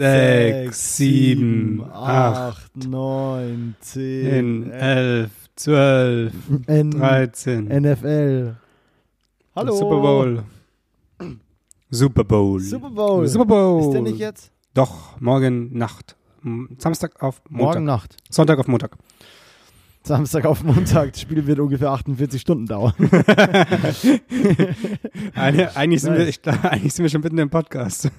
sechs, sieben, acht, neun, zehn, zehn, elf, zwölf, N dreizehn. NFL. Hallo. Super Bowl. Super Bowl. Super Bowl. Super Bowl. Ist der nicht jetzt? Doch, morgen Nacht. Samstag auf Montag. Morgen Nacht. Sonntag auf Montag. Samstag auf Montag. Das Spiel wird ungefähr 48 Stunden dauern. Eine, eigentlich, sind wir, ich, eigentlich sind wir schon mitten im Podcast.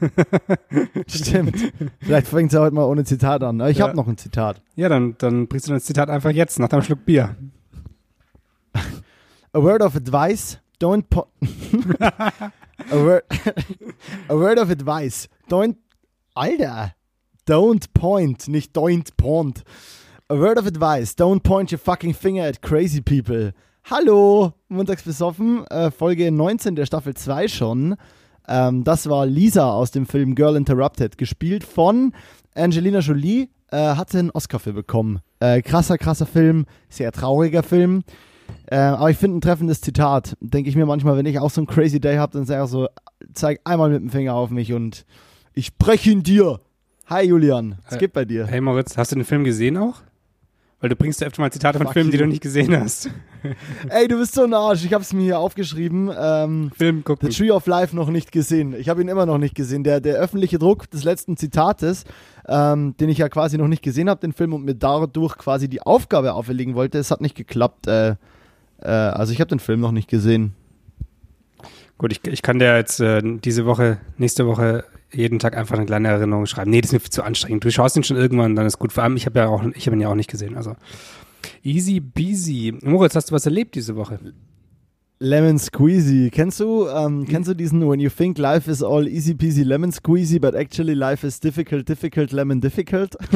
Stimmt. Vielleicht fängt es ja heute mal ohne Zitat an. Ich Ja. habe noch ein Zitat. Ja, dann, dann bringst du das Zitat einfach jetzt, nach deinem Schluck Bier. A word of advice, don't po a, word a word of advice, don't Alter, don't point, nicht don't point. A word of advice, don't point your fucking finger at crazy people. Hallo, montags besoffen, äh, Folge 19 der Staffel 2 schon. Ähm, das war Lisa aus dem Film Girl Interrupted, gespielt von Angelina Jolie, äh, hatte einen Oscar für bekommen. Äh, krasser, krasser Film, sehr trauriger Film. Äh, aber ich finde ein treffendes Zitat. Denke ich mir manchmal, wenn ich auch so einen crazy Day habe, dann sage ich so, zeig einmal mit dem Finger auf mich und ich breche ihn dir. Hi Julian, was Äh, geht bei dir? Hey Moritz, hast du den Film gesehen auch? Weil du bringst ja öfter mal Zitate von Fuck Filmen, die you. du nicht gesehen hast. Ey, du bist so ein Arsch. Ich habe es mir hier aufgeschrieben. Ähm, Film The gucken. Tree of Life noch nicht gesehen. Ich habe ihn immer noch nicht gesehen. Der, der öffentliche Druck des letzten Zitates, ähm, den ich ja quasi noch nicht gesehen habe, den Film, und mir dadurch quasi die Aufgabe auferlegen wollte, es hat nicht geklappt. Äh, äh, also ich habe den Film noch nicht gesehen. Gut, ich, ich kann dir jetzt äh, diese Woche, nächste Woche jeden Tag einfach eine kleine Erinnerung schreiben. Nee, das ist mir zu anstrengend. Du schaust ihn schon irgendwann, dann ist gut. Vor allem, ich habe ja auch, ich habe ihn ja auch nicht gesehen. Also easy peasy. Moritz, hast du was erlebt diese Woche? Lemon Squeezy. Kennst du, ähm, kennst du diesen When you think life is all easy peasy lemon squeezy, but actually life is difficult, difficult, lemon difficult?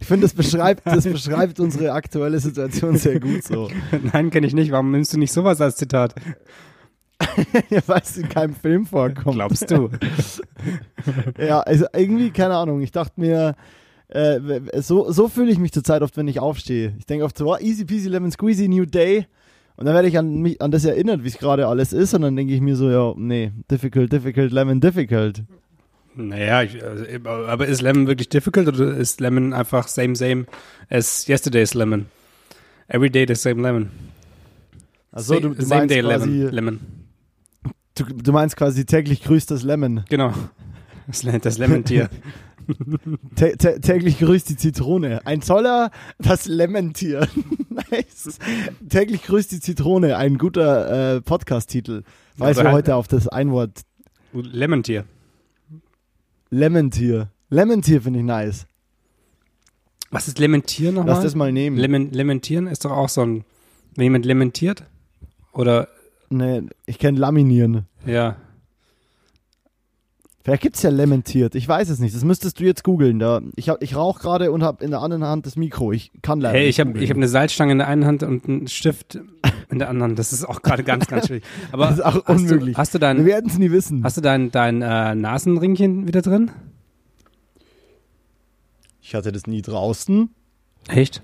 ich finde, das beschreibt, das beschreibt unsere aktuelle Situation sehr gut so. Nein, kenne ich nicht. Warum nimmst du nicht sowas als Zitat? Ja, Weil es in keinem Film vorkommt. Glaubst du? Ja, also irgendwie, keine Ahnung. Ich dachte mir, äh, so, so fühle ich mich zurzeit oft, wenn ich aufstehe. Ich denke oft so, oh, easy peasy lemon squeezy, new day. Und dann werde ich an, mich, an das erinnert, wie es gerade alles ist. Und dann denke ich mir so, ja, nee, difficult, difficult, lemon difficult. Naja, ich, also, aber ist Lemon wirklich difficult oder ist Lemon einfach same, same as yesterday's Lemon? Every day the same Lemon. Also du, du, same meinst day quasi, Lemon. Lemon. Du, du meinst quasi täglich grüßt das Lemon. Genau. Das, das Lemon-Tier. Tä tä täglich grüßt die Zitrone. Ein Zoller, das Lemon-Tier. nice. Täglich grüßt die Zitrone. Ein guter äh, Podcast-Titel. Oder wir halt- heute auf das Einwort Lemon-Tier. Lemon-Tier. Lemon-Tier finde ich nice. Was ist Lementieren nochmal? Lass das mal nehmen. Lemon, Lementieren ist doch auch so ein, wenn jemand lementiert? Oder, nee, ich kenne Laminieren. ja. Vielleicht gibt es ja Lementiert. Ich weiß es nicht. Das müsstest du jetzt googeln. Da, ich hab- ich rauche gerade und habe in der anderen Hand das Mikro. Ich kann leider Hey, ich habe hab eine Salzstange in der einen Hand und einen Stift in der anderen. Das ist auch gerade ganz, ganz schwierig. Aber Das ist auch hast unmöglich. Du, hast du Wir dein, werden es nie wissen. hast du dein, dein äh, Nasenringchen wieder drin? Ich hatte das nie draußen. Echt?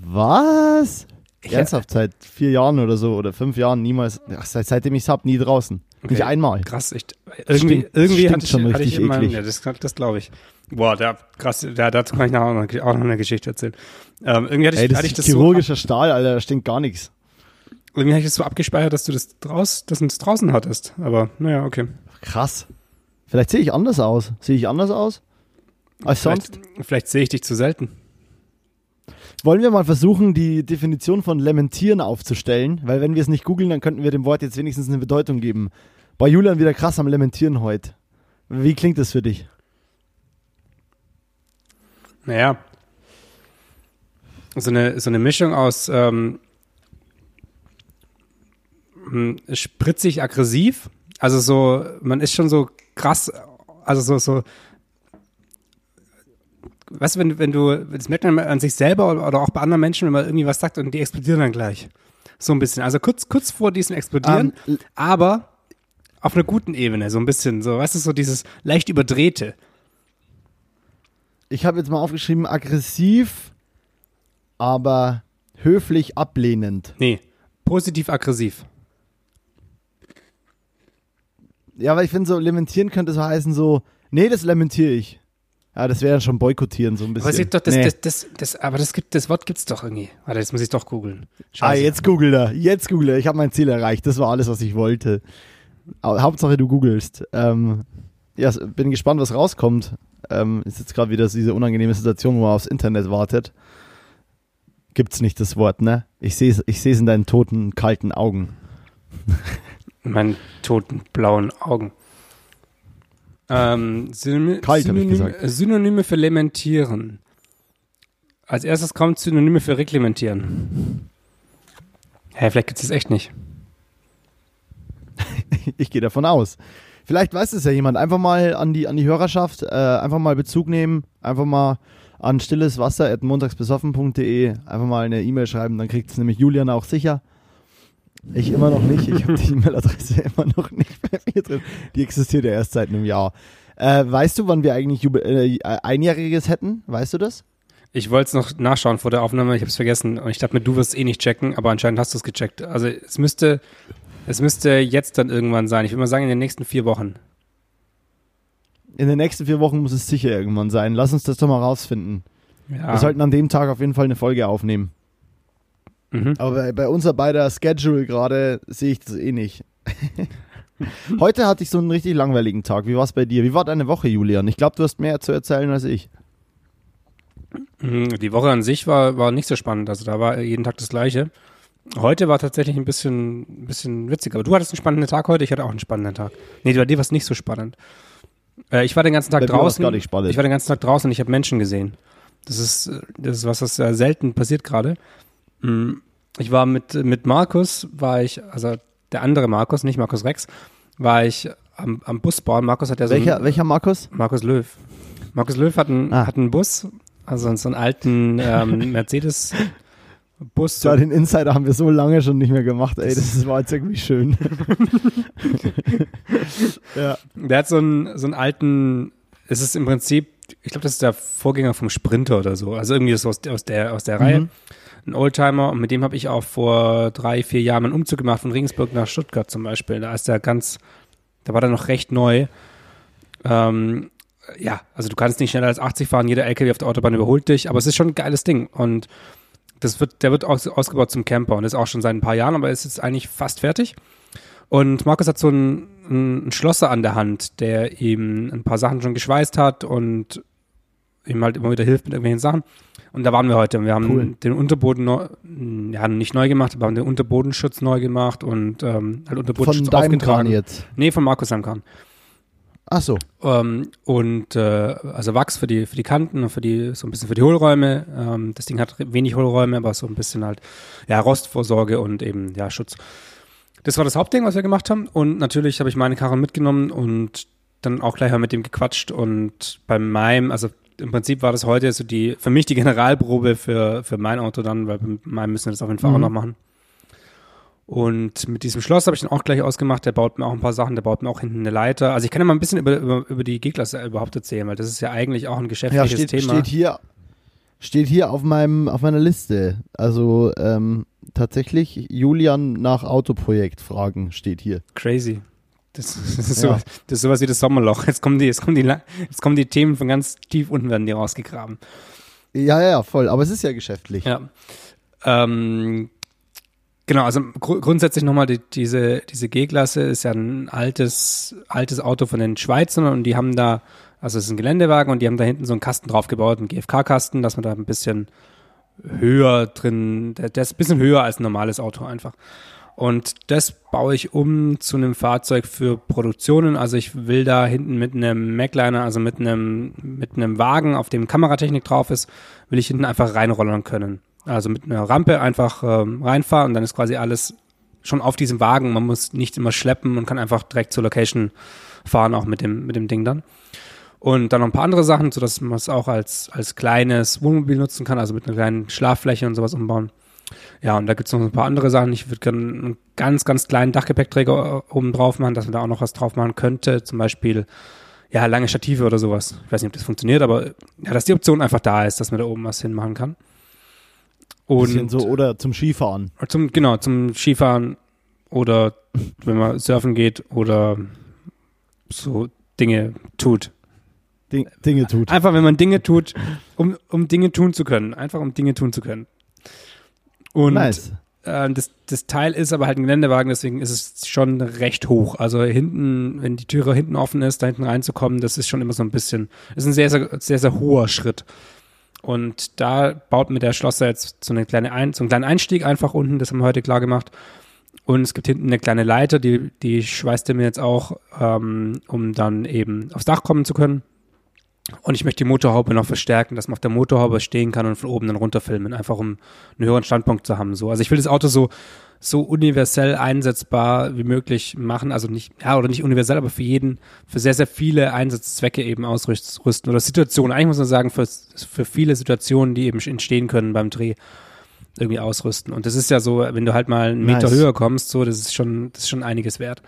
Was? Ich- Ernsthaft, seit vier Jahren oder so oder fünf Jahren niemals. Ach, seit, seitdem ich es habe, nie draußen. Okay. Nicht einmal. Krass, ich, irgendwie, Stinkt- irgendwie stinkt hatte ich, schon hatte richtig ich immer, eklig. ja, das, das glaube ich. Boah, da, krass, da, dazu kann ich nachher auch noch, auch noch eine Geschichte erzählen. Ähm, irgendwie hatte ich, Ey, das hatte ich ist das so, chirurgischer Stahl, Alter, da stinkt gar nichts. irgendwie hatte ich das so abgespeichert, dass du das draus, dass du das draußen hattest. Aber, naja, okay. Krass. Vielleicht sehe ich anders aus. Sehe ich anders aus? Als sonst? Vielleicht, vielleicht sehe ich dich zu selten. Wollen wir mal versuchen, die Definition von Lementieren aufzustellen? Weil wenn wir es nicht googeln, dann könnten wir dem Wort jetzt wenigstens eine Bedeutung geben. Bei Julian wieder krass am Lementieren heute. Wie klingt das für dich? Naja. So eine, so eine Mischung aus ähm, hm, spritzig aggressiv. Also so, man ist schon so krass, also so, so weißt du, wenn, wenn du, das merkt man an sich selber oder, auch bei anderen Menschen, wenn man irgendwie was sagt und die explodieren dann gleich. So ein bisschen. Also kurz, kurz vor diesem Explodieren, Ähm, aber auf einer guten Ebene, so ein bisschen, so, weißt du, so dieses leicht überdrehte. Ich habe jetzt mal aufgeschrieben, aggressiv, aber höflich ablehnend. Nee, positiv aggressiv. Ja, aber ich finde so, lementieren könnte so heißen so, nee, das lementiere ich. Ja, das wäre dann schon boykottieren so ein bisschen. Aber, es gibt doch das, Nee. das, das, das, aber das, gibt, das Wort gibt's doch irgendwie. Warte, jetzt muss ich doch googeln. Ah, jetzt google er. Jetzt google er. Ich habe mein Ziel erreicht. Das war alles, was ich wollte. Hauptsache, du googelst. Ähm, ja, bin gespannt, was rauskommt. Ähm, ist jetzt gerade wieder diese unangenehme Situation, wo man aufs Internet wartet. Gibt's nicht das Wort, ne? Ich sehe es ich seh's in deinen toten, kalten Augen. In meinen toten blauen Augen. Ähm, Synony Kalt, hab ich Synonyme, gesagt. Synonyme für lementieren. Als erstes kommt Synonyme für reglementieren. Hä, vielleicht gibt's das echt nicht. Ich gehe davon aus. Vielleicht weiß es ja jemand. Einfach mal an die, an die Hörerschaft, äh, einfach mal Bezug nehmen, einfach mal an stilleswasser.montagsbesoffen.de einfach mal eine E-Mail schreiben, dann kriegt es nämlich Julian auch sicher. Ich immer noch nicht. Ich habe die E-Mail-Adresse immer noch nicht bei mir drin. Die existiert ja erst seit einem Jahr. Äh, weißt du, wann wir eigentlich Jubel äh, Einjähriges hätten? Weißt du das? Ich wollte es noch nachschauen vor der Aufnahme, ich habe es vergessen. Und ich dachte mir, du wirst es eh nicht checken, aber anscheinend hast du es gecheckt. Also es müsste, es müsste jetzt dann irgendwann sein. Ich würde mal sagen, in den nächsten vier Wochen. In den nächsten vier Wochen muss es sicher irgendwann sein. Lass uns das doch mal rausfinden. Ja. Wir sollten an dem Tag auf jeden Fall eine Folge aufnehmen. Mhm. Aber bei, bei unser beider Schedule gerade sehe ich das eh nicht. Heute hatte ich so einen richtig langweiligen Tag. Wie war es bei dir? Wie war deine Woche, Julian? Ich glaube, du hast mehr zu erzählen als ich. Die Woche an sich war, war nicht so spannend. Also da war jeden Tag das Gleiche. Heute war tatsächlich ein bisschen, ein bisschen witziger. Aber du hattest einen spannenden Tag heute, ich hatte auch einen spannenden Tag. Nee, bei dir war es nicht so spannend. Äh, ich war den ganzen Tag Bei draußen. gar nicht spannend. Ich war den ganzen Tag draußen und ich habe Menschen gesehen. Das ist, äh, das ist was, was sehr selten passiert gerade. Mm, Ich war mit, mit Markus, war ich, also der andere Markus, nicht Markus Rex, war ich am, am Busbahn. Markus hat ja so welcher, einen, welcher Markus? Markus Löw. Markus Löw hat einen, Ah. hat einen Bus, also so einen alten ähm, Mercedes-Bus. Ja, den Insider haben wir so lange schon nicht mehr gemacht. Ey, das war jetzt irgendwie schön. ja. Der hat so einen, so einen alten, es ist im Prinzip, ich glaube, das ist der Vorgänger vom Sprinter oder so. Also irgendwie so aus, aus der, aus der Reihe. Ein Oldtimer und mit dem habe ich auch vor drei, vier Jahren einen Umzug gemacht von Regensburg nach Stuttgart zum Beispiel. Da ist der ganz, da war der noch recht neu. Ähm, ja, also du kannst nicht schneller als 80 fahren, jeder LKW auf der Autobahn überholt dich, aber es ist schon ein geiles Ding und das wird, der wird aus, ausgebaut zum Camper und ist auch schon seit ein paar Jahren, aber ist jetzt eigentlich fast fertig. Und Markus hat so einen, einen Schlosser an der Hand, der ihm ein paar Sachen schon geschweißt hat und ihm halt immer wieder hilft mit irgendwelchen Sachen. Und da waren wir heute. Wir haben Cool. den Unterboden neu, ja, nicht neu gemacht, aber haben den Unterbodenschutz neu gemacht und ähm, halt Unterbodenschutz Von deinem Kran aufgetragen. jetzt. Nee, von Markus seinem Kran. Ach so. Ähm, und äh, also Wachs für die für die Kanten und für die so ein bisschen für die Hohlräume. Ähm, das Ding hat wenig Hohlräume, aber so ein bisschen halt ja Rostvorsorge und eben ja Schutz. Das war das Hauptding, was wir gemacht haben. Und natürlich habe ich meine Karre mitgenommen und dann auch gleich mal mit dem gequatscht. Und bei meinem, also im Prinzip war das heute so die für mich die Generalprobe für für mein Auto dann, weil bei meinem müssen wir das auf jeden Fall Mhm. auch noch machen. Und mit diesem Schloss habe ich dann auch gleich ausgemacht. Der baut mir auch ein paar Sachen. Der baut mir auch hinten eine Leiter. Also ich kann ja mal ein bisschen über, über, über die G-Klasse überhaupt erzählen, weil das ist ja eigentlich auch ein Ja, geschäftliches steht, Thema. steht hier, steht hier auf meinem, auf meiner Liste. Also ähm, tatsächlich Julian nach Autoprojekt fragen steht hier. Crazy. Das, das, ist Ja. sowas, das ist sowas wie das Sommerloch. Jetzt kommen die, jetzt kommen die, jetzt kommen die Themen von ganz tief unten werden die rausgegraben. Ja, ja, voll. Aber es ist ja geschäftlich. Ja. Ähm, genau, also gru grundsätzlich nochmal die, diese, diese G-Klasse ist ja ein altes, altes Auto von den Schweizern und die haben da, also es ist ein Geländewagen und die haben da hinten so einen Kasten drauf gebaut, einen GFK-Kasten, dass man da ein bisschen höher drin, der, der ist ein bisschen höher als ein normales Auto einfach. Und das baue ich um zu einem Fahrzeug für Produktionen. Also ich will da hinten mit einem Macliner, also mit einem, mit einem Wagen, auf dem Kameratechnik drauf ist, will ich hinten einfach reinrollern können. Also mit einer Rampe einfach ähm, reinfahren und dann ist quasi alles schon auf diesem Wagen. Man muss nicht immer schleppen und kann einfach direkt zur Location fahren, auch mit dem, mit dem Ding dann. Und dann noch ein paar andere Sachen, sodass man es auch als, als kleines Wohnmobil nutzen kann, also mit einer kleinen Schlaffläche und sowas umbauen. Ja, und da gibt's noch ein paar andere Sachen. Ich würde gerne einen ganz, ganz kleinen Dachgepäckträger oben drauf machen, dass man da auch noch was drauf machen könnte. Zum Beispiel, ja, lange Stative oder sowas. Ich weiß nicht, ob das funktioniert, aber ja, dass die Option einfach da ist, dass man da oben was hinmachen kann. Bisschen Und so, oder zum Skifahren. zum, genau, zum Skifahren oder wenn man surfen geht oder so Dinge tut. Ding, Dinge tut. Einfach, wenn man Dinge tut, um, um Dinge tun zu können. Einfach, um Dinge tun zu können. Und nice. äh, das, das Teil ist aber halt ein Geländewagen, deswegen ist es schon recht hoch. Also hinten, wenn die Türe hinten offen ist, da hinten reinzukommen, das ist schon immer so ein bisschen, ist ein sehr, sehr, sehr, sehr hoher Schritt. Und da baut mir der Schlosser jetzt so, eine kleine ein, so einen kleinen Einstieg einfach unten, das haben wir heute klar gemacht. Und es gibt hinten eine kleine Leiter, die, die schweißt er mir jetzt auch, ähm, um dann eben aufs Dach kommen zu können. Und ich möchte die Motorhaube noch verstärken, dass man auf der Motorhaube stehen kann und von oben dann runterfilmen, einfach um einen höheren Standpunkt zu haben. So. Also ich will das Auto so, so universell einsetzbar wie möglich machen. Also nicht, ja, oder nicht universell, aber für jeden, für sehr, sehr viele Einsatzzwecke eben ausrüsten. Oder Situationen, eigentlich muss man sagen, für, für viele Situationen, die eben entstehen können beim Dreh, irgendwie ausrüsten. Und das ist ja so, wenn du halt mal einen Meter Nice. höher kommst, so, das ist schon, das ist schon einiges wert.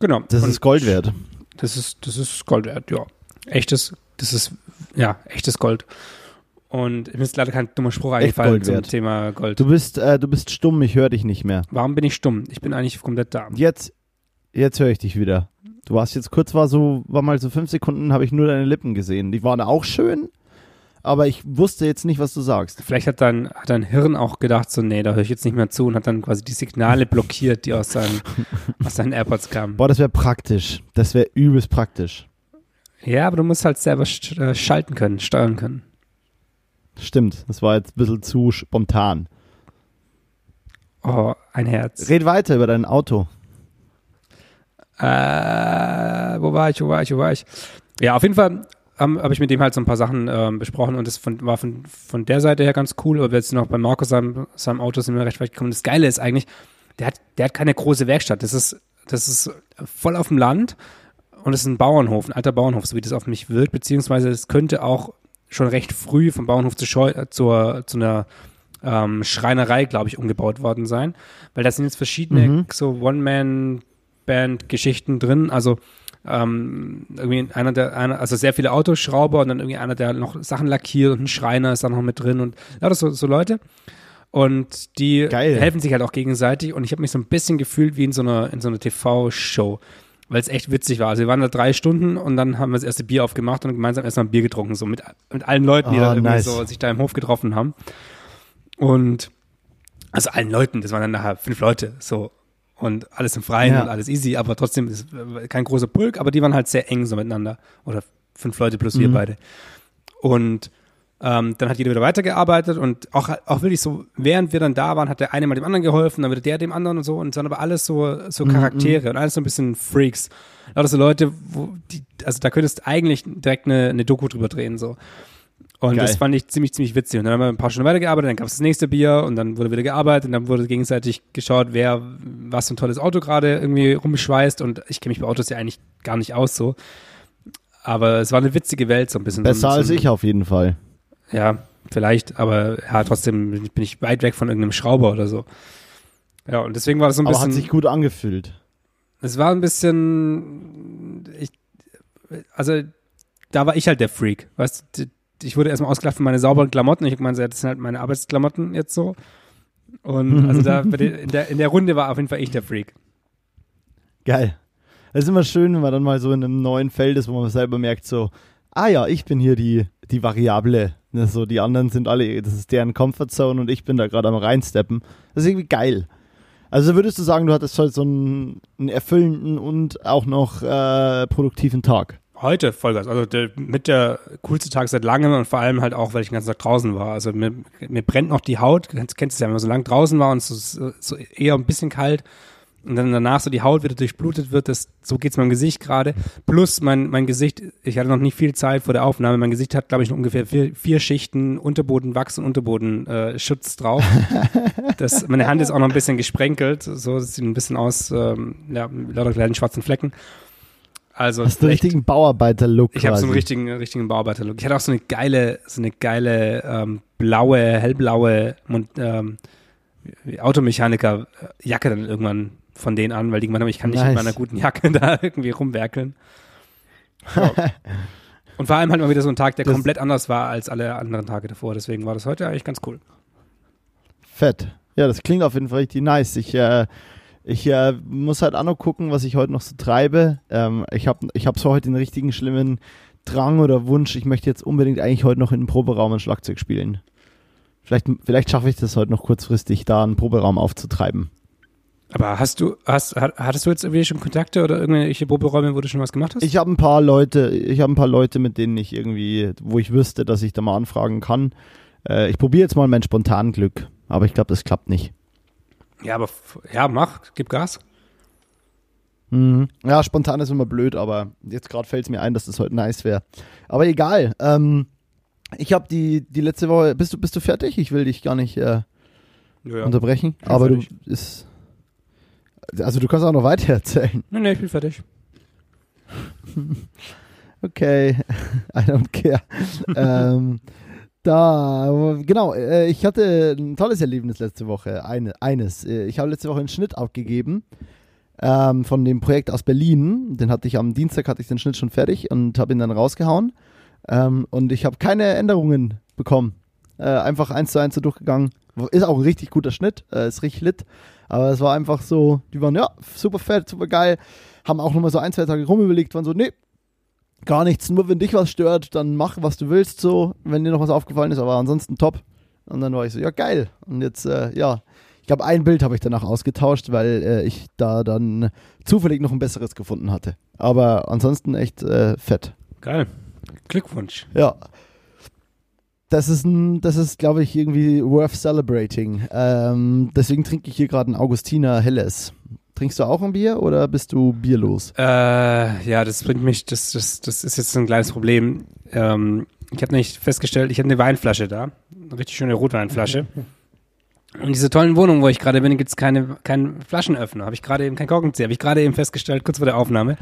Genau. Das Und ist Gold wert. das ist, das ist Gold wert, ja. Echtes, das ist, ja, echtes Gold. Und mir ist leider kein dummer Spruch eingefallen zum. Thema Gold. Du bist, äh, du bist stumm, ich höre dich nicht mehr. Warum bin ich stumm? Ich bin eigentlich komplett da. Jetzt, jetzt höre ich dich wieder. Du warst jetzt kurz, war so, war mal so fünf Sekunden, habe ich nur deine Lippen gesehen. Die waren auch schön, aber ich wusste jetzt nicht, was du sagst. Vielleicht hat dein, hat dein Hirn auch gedacht, so, nee, da höre ich jetzt nicht mehr zu und hat dann quasi die Signale blockiert, die aus seinen, aus seinen AirPods kamen. Boah, das wäre praktisch. Das wäre übelst praktisch. Ja, aber du musst halt selber äh, schalten können, steuern können. Stimmt, das war jetzt ein bisschen zu spontan. Oh, ein Herz. Red weiter über dein Auto. Äh, wo war ich, wo war ich, wo war ich? Ja, auf jeden Fall habe ich mit dem halt so ein paar Sachen ähm, besprochen und das von, war von, von der Seite her ganz cool, aber jetzt noch bei Markus seinem, seinem Auto sind wir recht weit gekommen. Das Geile ist eigentlich, der hat, der hat keine große Werkstatt. Das ist, das ist voll auf dem Land und es ist ein Bauernhof, ein alter Bauernhof, so wie das auf mich wirkt, beziehungsweise es könnte auch schon recht früh vom Bauernhof zu Scheu äh, zur, zu einer ähm, Schreinerei, glaube ich, umgebaut worden sein. Weil da sind jetzt verschiedene Mhm. so One-Man-Band-Geschichten drin. Also ähm, irgendwie einer der, einer, also sehr viele Autoschrauber und dann irgendwie einer, der noch Sachen lackiert und ein Schreiner ist da noch mit drin und ja, das so, so Leute. Und die Geil. helfen sich halt auch gegenseitig und ich habe mich so ein bisschen gefühlt wie in so einer, in so einer TV-Show, weil es echt witzig war. Also wir waren da drei Stunden und dann haben wir das erste Bier aufgemacht und gemeinsam erstmal ein Bier getrunken, so mit, mit allen Leuten, die Ah, da irgendwie nice. so sich da im Hof getroffen haben. Und also allen Leuten, das waren dann nachher fünf Leute, so. Und alles im Freien Ja. und alles easy, aber trotzdem ist kein großer Pulk, aber die waren halt sehr eng so miteinander. Oder fünf Leute plus wir Mhm. beide. Und ähm, dann hat jeder wieder weitergearbeitet und auch, auch wirklich so, während wir dann da waren, hat der eine mal dem anderen geholfen, dann wieder der dem anderen und so und dann aber alles so, so Charaktere und alles so ein bisschen Freaks. Lauter so Leute, wo die, also da könntest du eigentlich direkt eine, eine Doku drüber drehen, so. Und Geil. das fand ich ziemlich, ziemlich witzig. Und dann haben wir ein paar Stunden weitergearbeitet, dann gab es das nächste Bier und dann wurde wieder gearbeitet und dann wurde gegenseitig geschaut, wer was für ein tolles Auto gerade irgendwie rumschweißt und ich kenne mich bei Autos ja eigentlich gar nicht aus so. Aber es war eine witzige Welt so ein bisschen. Besser so, ein- als so, ich auf jeden Fall. Ja, vielleicht, aber ja, trotzdem bin ich weit weg von irgendeinem Schrauber oder so. Ja, und deswegen war das so ein Aber bisschen. hat sich gut angefühlt. Es war ein bisschen, ich, also da war ich halt der Freak, weißt du, ich wurde erstmal ausgelacht für meine sauberen Klamotten. Ich gemeint, das sind halt meine Arbeitsklamotten jetzt so. Und also da in, der, in der Runde war auf jeden Fall ich der Freak. Geil. Es ist immer schön, wenn man dann mal so in einem neuen Feld ist, wo man selber merkt, so, ah ja, ich bin hier die, die Variable. Ist so, die anderen sind alle, das ist deren Comfortzone und ich bin da gerade am reinsteppen. Das ist irgendwie geil. Also würdest du sagen, du hattest heute so einen, einen erfüllenden und auch noch äh, produktiven Tag? Heute Vollgas. Also der, mit der coolste Tag seit langem und vor allem halt auch, weil ich den ganzen Tag draußen war. Also mir, mir brennt noch die Haut. Du kennst, es ja, wenn man so lang draußen war und so, so eher ein bisschen kalt und dann danach so die Haut wieder durchblutet wird, das, so geht's meinem Gesicht gerade. Plus mein, mein Gesicht, ich hatte noch nicht viel Zeit vor der Aufnahme, mein Gesicht hat, glaube ich, noch ungefähr vier, vier Schichten Unterboden, Wachs und Unterboden äh, drauf. das, meine Hand ist auch noch ein bisschen gesprenkelt, so das sieht ein bisschen aus, ähm, ja, mit lauter kleinen schwarzen Flecken. Also Hast du einen echt- richtigen Bauarbeiter-Look ich habe so einen richtigen, richtigen Bauarbeiter-Look. Ich hatte auch so eine geile, so eine geile ähm, blaue, hellblaue ähm, Automechaniker-Jacke dann irgendwann von denen an, weil die gemeint haben, ich kann nicht Nice. mit meiner guten Jacke da irgendwie rumwerkeln. Ja. Und vor allem halt mal wieder so ein Tag, der Das- komplett anders war als alle anderen Tage davor. Deswegen war das heute eigentlich ganz cool. Fett. Ja, das klingt auf jeden Fall richtig nice. Ich äh, Ich äh, muss halt auch noch gucken, was ich heute noch so treibe. Ähm, ich habe ich hab so heute den richtigen schlimmen Drang oder Wunsch. Ich möchte jetzt unbedingt eigentlich heute noch in den Proberaum ein Schlagzeug spielen. Vielleicht, vielleicht schaffe ich das heute noch kurzfristig, da einen Proberaum aufzutreiben. Aber hast du, hast, hattest du jetzt irgendwie schon Kontakte oder irgendwelche Proberäume, wo du schon was gemacht hast? Ich habe ein paar Leute, ich habe ein paar Leute, mit denen ich irgendwie, wo ich wüsste, dass ich da mal anfragen kann. Äh, ich probiere jetzt mal mein spontan Glück, aber ich glaube, das klappt nicht. Ja, aber ja, mach, gib Gas. Mhm. Ja, spontan ist immer blöd, aber jetzt gerade fällt es mir ein, dass das heute nice wäre. Aber egal. Ähm, ich habe die, die letzte Woche. Bist du, bist du fertig? Ich will dich gar nicht äh, ja, unterbrechen. aber fertig. du ist. Also du kannst auch noch weiter erzählen. Nein, nee, ich bin fertig. okay, I don't care. ähm, da, genau, äh, ich hatte ein tolles Erlebnis letzte Woche. Eine, eines. Äh, ich habe letzte Woche einen Schnitt abgegeben ähm, von dem Projekt aus Berlin. Den hatte ich am Dienstag, hatte ich den Schnitt schon fertig und habe ihn dann rausgehauen. Ähm, und ich habe keine Änderungen bekommen. Äh, einfach eins zu eins so durchgegangen. Ist auch ein richtig guter Schnitt, äh, ist richtig lit. Aber es war einfach so, die waren ja super fett, super geil. Haben auch nochmal so ein, zwei Tage rumüberlegt, waren so, nee, gar nichts. Nur wenn dich was stört, dann mach, was du willst, so, wenn dir noch was aufgefallen ist. Aber ansonsten top. Und dann war ich so, ja, geil. Und jetzt, äh, ja, ich glaube, ein Bild habe ich danach ausgetauscht, weil äh, ich da dann zufällig noch ein besseres gefunden hatte. Aber ansonsten echt äh, fett. Geil. Glückwunsch. Ja. Das ist, ein, das ist, glaube ich, irgendwie worth celebrating. Ähm, deswegen trinke ich hier gerade ein Augustiner Helles. Trinkst du auch ein Bier oder bist du bierlos? Äh, ja, das bringt mich, das, das, das ist jetzt ein kleines Problem. Ähm, ich habe nicht festgestellt, ich habe eine Weinflasche da. Eine richtig schöne Rotweinflasche. Und diese tollen Wohnungen, wo ich gerade bin, gibt es keine, keinen Flaschenöffner. Habe ich gerade eben kein Korkenzieher. Habe ich gerade eben festgestellt, kurz vor der Aufnahme.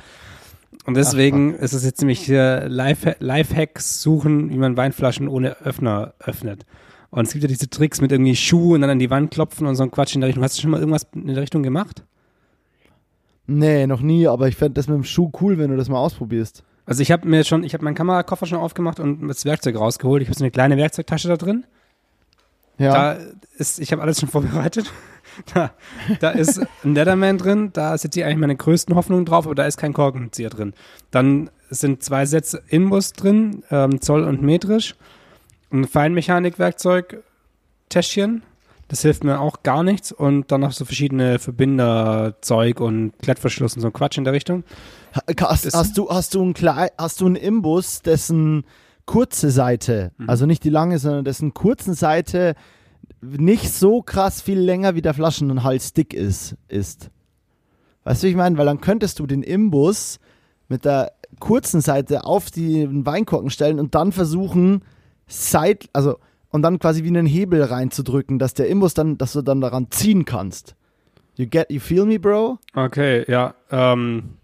Und deswegen Ach, ist es jetzt nämlich hier Lifehacks suchen, wie man Weinflaschen ohne Öffner öffnet. Und es gibt ja diese Tricks mit irgendwie Schuh und dann an die Wand klopfen und so ein Quatsch in der Richtung. Hast du schon mal irgendwas in der Richtung gemacht? Nee, noch nie, aber ich fände das mit dem Schuh cool, wenn du das mal ausprobierst. Also ich habe mir schon, ich habe meinen Kamerakoffer schon aufgemacht und das Werkzeug rausgeholt. Ich habe so eine kleine Werkzeugtasche da drin. Ja. Da ist, ich habe alles schon vorbereitet. Da, da ist ein Leatherman drin, da sitze ich eigentlich meine größten Hoffnungen drauf, aber da ist kein Korkenzieher drin. Dann sind zwei Sätze Inbus drin, ähm, Zoll und metrisch. Ein Feinmechanikwerkzeug, Täschchen, das hilft mir auch gar nichts. Und dann noch so verschiedene Verbinderzeug und Klettverschluss und so Quatsch in der Richtung. Hast, hast, du, hast, du, einen hast du einen Imbus, dessen kurze Seite, mhm. also nicht die lange, sondern dessen kurzen Seite nicht so krass viel länger wie der Flaschenhals dick ist, ist. Weißt du, wie ich meine? Weil dann könntest du den Imbus mit der kurzen Seite auf den Weinkorken stellen und dann versuchen, Seit, also, und dann quasi wie einen Hebel reinzudrücken, dass der Imbus dann, dass du dann daran ziehen kannst. You get, you feel me, bro? Okay, ja. Ähm,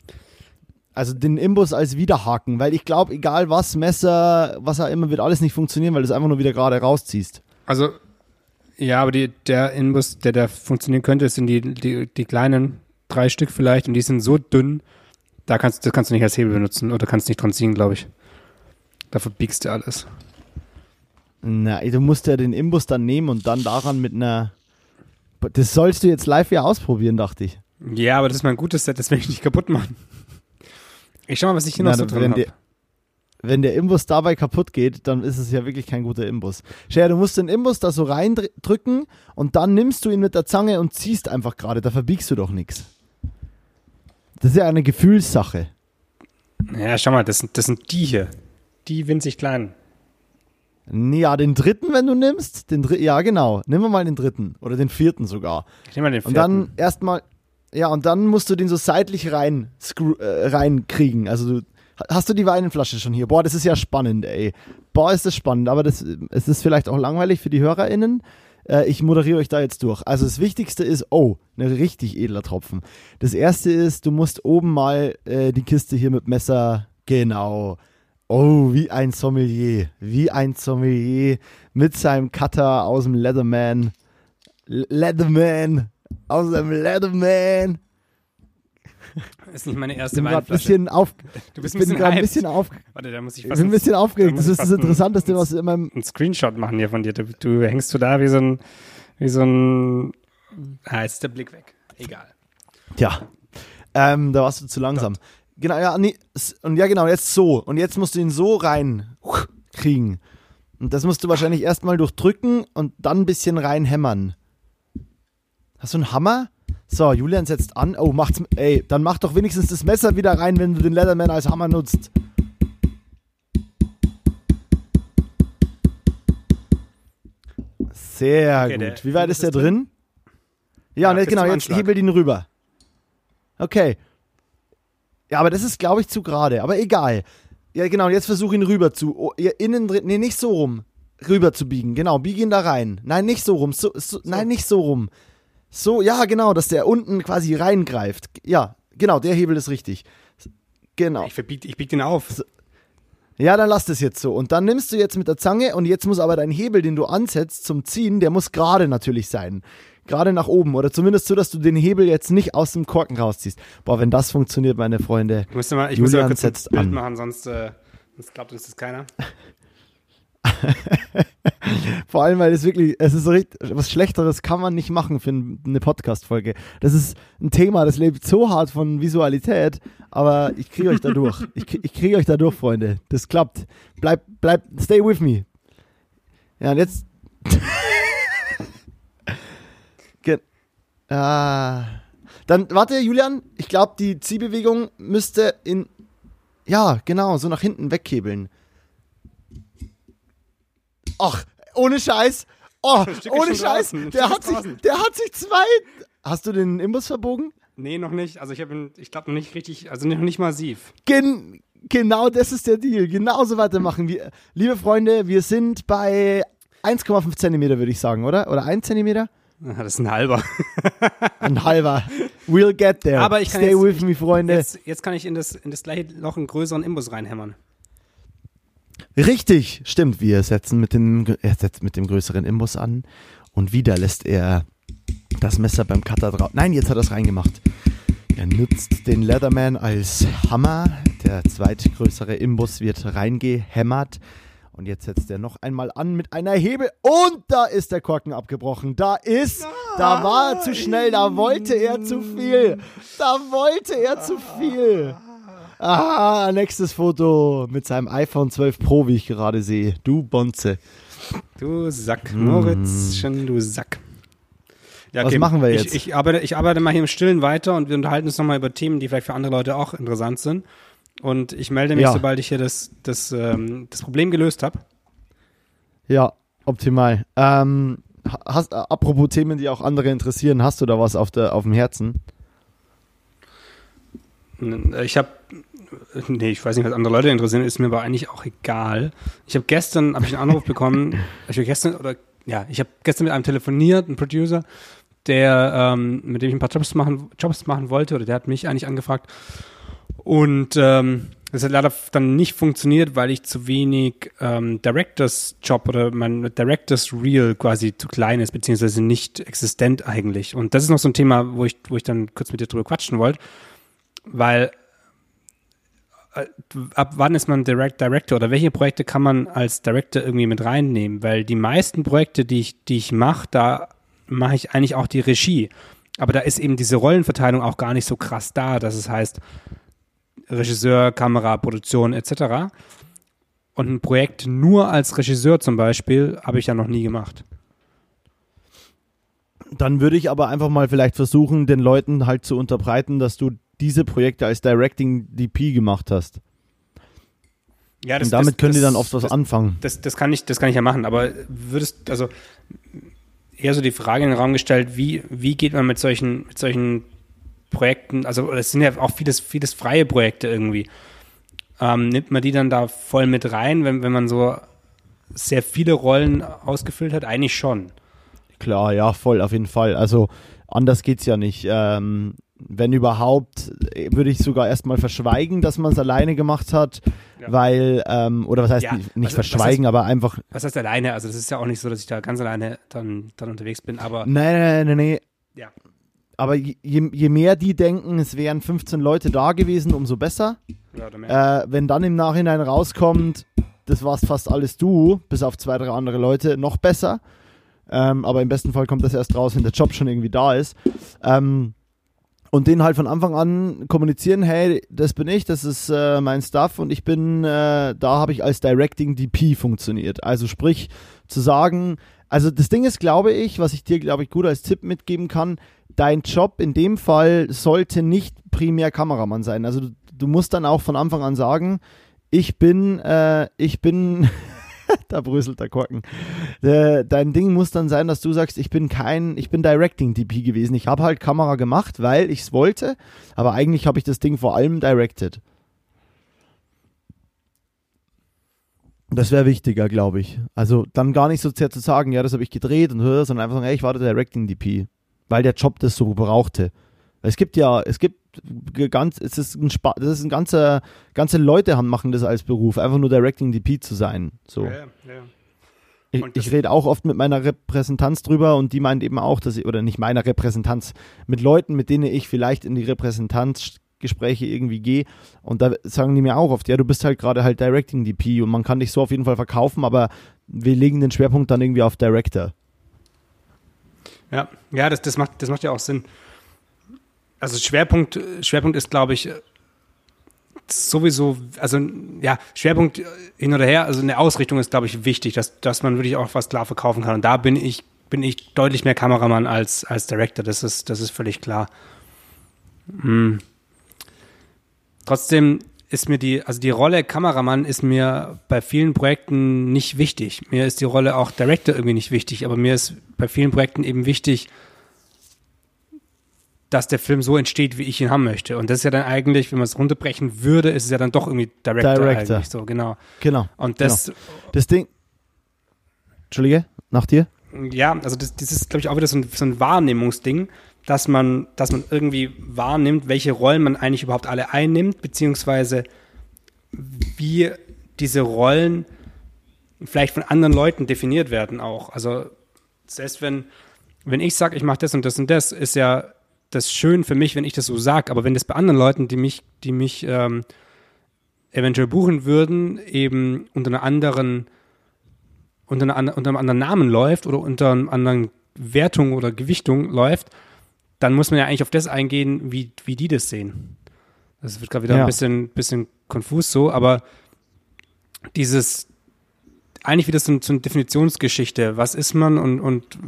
also den Imbus als Widerhaken, weil ich glaube, egal was, Messer, was auch immer, wird alles nicht funktionieren, weil du es einfach nur wieder gerade rausziehst. Also, ja, aber die, der Imbus, der da funktionieren könnte, sind die, die, die kleinen drei Stück vielleicht und die sind so dünn, da kannst, das kannst du nicht als Hebel benutzen oder kannst nicht dran ziehen, glaube ich. Dafür biegst du alles. Na, du musst ja den Imbus dann nehmen und dann daran mit einer. Das sollst du jetzt live ja ausprobieren, dachte ich. Ja, aber das ist mein gutes Set, das will ich nicht kaputt machen. Ich schau mal, was ich hier noch so drin habe. Wenn der Imbus dabei kaputt geht, dann ist es ja wirklich kein guter Imbus. Scher, du musst den Imbus da so reindrücken und dann nimmst du ihn mit der Zange und ziehst einfach gerade. Da verbiegst du doch nichts. Das ist ja eine Gefühlssache. Ja, schau mal, das, das sind die hier. Die winzig kleinen. Ja, den dritten, wenn du nimmst. Den Dr ja, genau. Nimm mal den dritten. Oder den vierten sogar. Ich nehme mal den vierten. Und dann erstmal ja, und dann musst du den so seitlich rein äh, reinkriegen. Also du, hast du die Weinflasche schon hier? Boah, das ist ja spannend, ey. Boah, ist das spannend, aber das, es ist vielleicht auch langweilig für die HörerInnen. Äh, ich moderiere euch da jetzt durch. Also das Wichtigste ist, oh, ein richtig edler Tropfen. Das erste ist, du musst oben mal äh, die Kiste hier mit Messer, genau. Oh, wie ein Sommelier. Wie ein Sommelier mit seinem Cutter aus dem Leatherman. Leatherman aus dem Leatherman. Ist nicht meine erste Weinflasche. Bisschen auf, du bist ein bisschen, ein bisschen auf. Warte, da muss ich fast. Ich bin ein bisschen aufgeregt. Das ist das Interessanteste, was in meinem. Ein Screenshot machen hier von dir. Du, du hängst du da wie so ein, wie so ein. Ah, jetzt ist der Blick weg. Egal. Tja, ähm, da warst du zu langsam. Genau, ja, nee, und ja, genau, jetzt so. Und jetzt musst du ihn so rein kriegen. Und das musst du wahrscheinlich erstmal durchdrücken und dann ein bisschen reinhämmern. Hast du einen Hammer? So, Julian setzt an. Oh, macht's. Ey, dann mach doch wenigstens das Messer wieder rein, wenn du den Leatherman als Hammer nutzt. Sehr Okay, gut. Wie weit ist der drin? Ja, Ja, bis genau, jetzt hebel ihn rüber. Okay. Ja, aber das ist, glaube ich, zu gerade. Aber egal. Ja, genau, jetzt versuch ihn rüber zu. Oh, innen drin. Nee, nicht so rum. Rüber zu biegen. Genau, bieg ihn da rein. Nein, nicht so rum. So, so, Nein, nicht so rum. So, ja, genau, dass der unten quasi reingreift. Ja, genau, der Hebel ist richtig. Genau. Ich, verbieg, ich bieg den auf. Ja, dann lass das jetzt so. Und dann nimmst du jetzt mit der Zange und jetzt muss aber dein Hebel, den du ansetzt zum Ziehen, der muss gerade natürlich sein. Gerade nach oben oder zumindest so, dass du den Hebel jetzt nicht aus dem Korken rausziehst. Boah, wenn das funktioniert, meine Freunde. Ich muss mal, ich muss mal Julian kurz ein Bild an. machen, sonst, äh, sonst glaubt uns das keiner. Vor allem, weil es wirklich, es ist richtig, was Schlechteres kann man nicht machen für ein- eine Podcast-Folge. Das ist ein Thema, das lebt so hart von Visualität, aber ich kriege euch da durch. Ich, ich kriege euch da durch, Freunde. Das klappt. Bleib, bleib, stay with me. Ja, und jetzt. Ah. Dann, warte, Julian, ich glaube, die Ziehbewegung müsste in. Ja, genau, so nach hinten weghebeln. Ach, ohne Scheiß. Oh, ohne Scheiß. draußen, Der hat, sich, draußen. der hat sich zwei. Hast du den Imbus verbogen? Nee, noch nicht. Also ich habe ihn, ich glaube noch nicht richtig, also noch nicht massiv. Gen genau das ist der Deal. Genauso weitermachen. Wir, liebe Freunde, wir sind bei 1,5 Zentimeter, würde ich sagen, oder? Oder 1 Zentimeter? Das ist ein halber. Ein halber. We'll get there. Aber ich kann Stay jetzt- with me, Freunde. Jetzt, jetzt kann ich in das, in das gleiche Loch einen größeren Imbus reinhämmern. Richtig, stimmt. Wir setzen mit dem, er setzt mit dem größeren Imbus an und wieder lässt er das Messer beim Cutter drauf. Nein, jetzt hat er es reingemacht. Er nutzt den Leatherman als Hammer. Der zweitgrößere Imbus wird reingehämmert. Und jetzt setzt er noch einmal an mit einer Hebel. Und da ist der Korken abgebrochen. Da ist, da war er zu schnell. Da wollte er zu viel. Da wollte er zu viel. Ah, nächstes Foto mit seinem iPhone 12 Pro, wie ich gerade sehe. Du Bonze. Du Sack, Hm. Moritz, schon du Sack. Ja, Was machen wir ich, jetzt? Ich, arbeite, ich arbeite mal hier im Stillen weiter und wir unterhalten uns nochmal über Themen, die vielleicht für andere Leute auch interessant sind. Und ich melde mich, Ja. sobald ich hier das, das, ähm, das Problem gelöst habe. Ja, optimal. Ähm, hast, äh, apropos Themen, die auch andere interessieren, hast du da was auf, der, auf dem Herzen? Ich habe, nee, ich weiß nicht, was andere Leute interessieren, ist mir aber eigentlich auch egal. Ich habe gestern, habe ich einen Anruf bekommen, ich habe gestern, oder ja, ich habe gestern mit einem telefoniert, einem Producer, der, ähm, mit dem ich ein paar Jobs machen, Jobs machen wollte, oder der hat mich eigentlich angefragt. Und ähm, das hat leider dann nicht funktioniert, weil ich zu wenig ähm, Directors Job oder mein Directors Reel quasi zu klein ist, beziehungsweise nicht existent eigentlich. Und das ist noch so ein Thema, wo ich, wo ich dann kurz mit dir drüber quatschen wollte, weil ab wann ist man Direct Director oder welche Projekte kann man als Director irgendwie mit reinnehmen? Weil die meisten Projekte, die ich, die ich mache, da mache ich eigentlich auch die Regie. Aber da ist eben diese Rollenverteilung auch gar nicht so krass da, dass es heißt, Regisseur, Kamera, Produktion etc. Und ein Projekt nur als Regisseur zum Beispiel habe ich ja noch nie gemacht. Dann würde ich aber einfach mal vielleicht versuchen, den Leuten halt zu unterbreiten, dass du diese Projekte als Directing DP gemacht hast. Ja, Und damit können die dann oft was das, anfangen. Das, das, kann ich, das kann ich ja machen, aber würdest, also eher so die Frage in den Raum gestellt, wie, wie geht man mit solchen, mit solchen Projekten, also es sind ja auch vieles, vieles freie Projekte irgendwie. Ähm, nimmt man die dann da voll mit rein, wenn, wenn man so sehr viele Rollen ausgefüllt hat? Eigentlich schon. Klar, ja, voll, auf jeden Fall. Also anders geht's ja nicht. Ähm, wenn überhaupt, würde ich sogar erstmal verschweigen, dass man es alleine gemacht hat, Ja. weil, ähm, oder was heißt Ja, nicht, nicht was- was verschweigen, aber einfach, Was heißt alleine? Also das ist ja auch nicht so, dass ich da ganz alleine dann, dann unterwegs bin, aber nein, nein, nein, nein. Ja. Aber je, je mehr die denken, es wären 15 Leute da gewesen, umso besser. ja. Äh, wenn dann im Nachhinein rauskommt, das warst fast alles du, bis auf zwei, drei andere Leute, noch besser. Ähm, aber im besten Fall kommt das erst raus, wenn der Job schon irgendwie da ist. Ähm, und denen halt von Anfang an kommunizieren, hey, das bin ich, das ist äh, mein Stuff und ich bin, äh, da habe ich als Directing DP funktioniert. Also sprich, zu sagen, also das Ding ist, glaube ich, was ich dir, glaube ich, gut als Tipp mitgeben kann, dein Job in dem Fall sollte nicht primär Kameramann sein. Also du, du musst dann auch von Anfang an sagen, ich bin, äh, ich bin, da bröselt der Korken. Äh, dein Ding muss dann sein, dass du sagst, ich bin kein, ich bin Directing DP gewesen. Ich habe halt Kamera gemacht, weil ich es wollte, aber eigentlich habe ich das Ding vor allem directed. Das wäre wichtiger, glaube ich. Also dann gar nicht so sehr zu sagen, ja, das habe ich gedreht und höre, sondern einfach sagen, hey, ich war der Directing DP, weil der Job das so brauchte. Es gibt ja, es gibt ganz, es ist ein Spa das ist ein ganzer, ganze Leute haben, machen das als Beruf, einfach nur Directing DP zu sein. So. Ja, ja. Ich, ich rede auch oft mit meiner Repräsentanz drüber und die meint eben auch, dass ich, oder nicht meiner Repräsentanz, mit Leuten, mit denen ich vielleicht in die Repräsentanzgespräche irgendwie gehe und da sagen die mir auch oft, ja, du bist halt gerade halt Directing DP und man kann dich so auf jeden Fall verkaufen, aber wir legen den Schwerpunkt dann irgendwie auf Director. Ja, ja, das, das, macht, das macht ja auch Sinn also Schwerpunkt, Schwerpunkt ist, glaube ich, sowieso, also ja, Schwerpunkt hin oder her, also eine Ausrichtung ist, glaube ich, wichtig, dass, dass man wirklich auch was klar verkaufen kann. Und da bin ich, bin ich deutlich mehr Kameramann als, als Director, das ist, das ist völlig klar. Hm. Trotzdem ist mir die, also die Rolle Kameramann ist mir bei vielen Projekten nicht wichtig. Mir ist die Rolle auch Director irgendwie nicht wichtig, aber mir ist bei vielen Projekten eben wichtig, dass der Film so entsteht, wie ich ihn haben möchte. Und das ist ja dann eigentlich, wenn man es runterbrechen würde, ist es ja dann doch irgendwie Director, Director. eigentlich so, genau. Genau. Und das. Genau. Das Ding. Entschuldige, nach dir? Ja, also das, das ist, glaube ich, auch wieder so ein, so ein Wahrnehmungsding, dass man, dass man irgendwie wahrnimmt, welche Rollen man eigentlich überhaupt alle einnimmt, beziehungsweise wie diese Rollen vielleicht von anderen Leuten definiert werden auch. Also selbst wenn, wenn ich sage, ich mache das und das und das, ist ja das schön für mich, wenn ich das so sage, aber wenn das bei anderen Leuten, die mich, die mich ähm, eventuell buchen würden, eben unter einer anderen, unter, einer, unter einem anderen Namen läuft oder unter einer anderen Wertung oder Gewichtung läuft, dann muss man ja eigentlich auf das eingehen, wie, wie die das sehen. Das wird gerade wieder ja. ein bisschen, bisschen konfus so, aber dieses, eigentlich wieder so, so eine Definitionsgeschichte. Was ist man und, und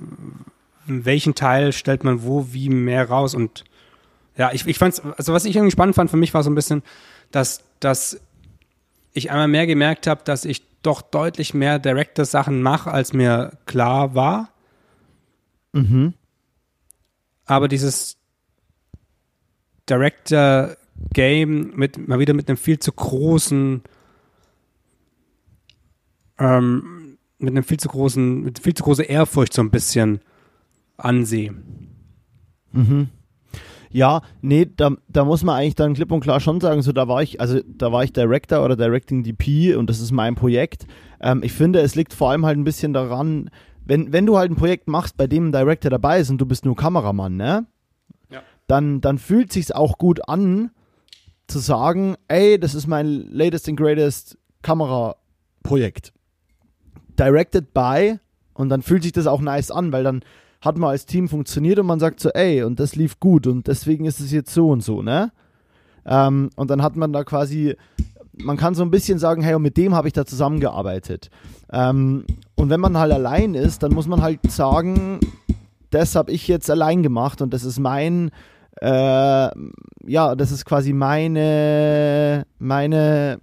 welchen Teil stellt man wo wie mehr raus und ja, ich, ich fand's, also was ich irgendwie spannend fand für mich war so ein bisschen, dass, dass ich einmal mehr gemerkt habe, dass ich doch deutlich mehr Director-Sachen mache, als mir klar war. Mhm. Aber dieses Director-Game mit mal wieder mit einem viel zu großen ähm, mit einem viel zu großen, mit viel zu großer Ehrfurcht so ein bisschen ansehe. Mhm. Ja, nee, da, da muss man eigentlich dann klipp und klar schon sagen, so da war ich, also da war ich Director oder Directing DP und das ist mein Projekt. Ähm, ich finde, es liegt vor allem halt ein bisschen daran, wenn, wenn du halt ein Projekt machst, bei dem ein Director dabei ist und du bist nur Kameramann, ne? Ja. Dann, dann fühlt sich's auch gut an, zu sagen, ey, das ist mein latest and greatest Kameraprojekt. Directed by und dann fühlt sich das auch nice an, weil dann hat man als Team funktioniert und man sagt so, ey, und das lief gut und deswegen ist es jetzt so und so, ne? Ähm, und dann hat man da quasi, man kann so ein bisschen sagen, hey, und mit dem habe ich da zusammengearbeitet. Ähm, und wenn man halt allein ist, dann muss man halt sagen, das habe ich jetzt allein gemacht und das ist mein, äh, ja, das ist quasi meine, meine,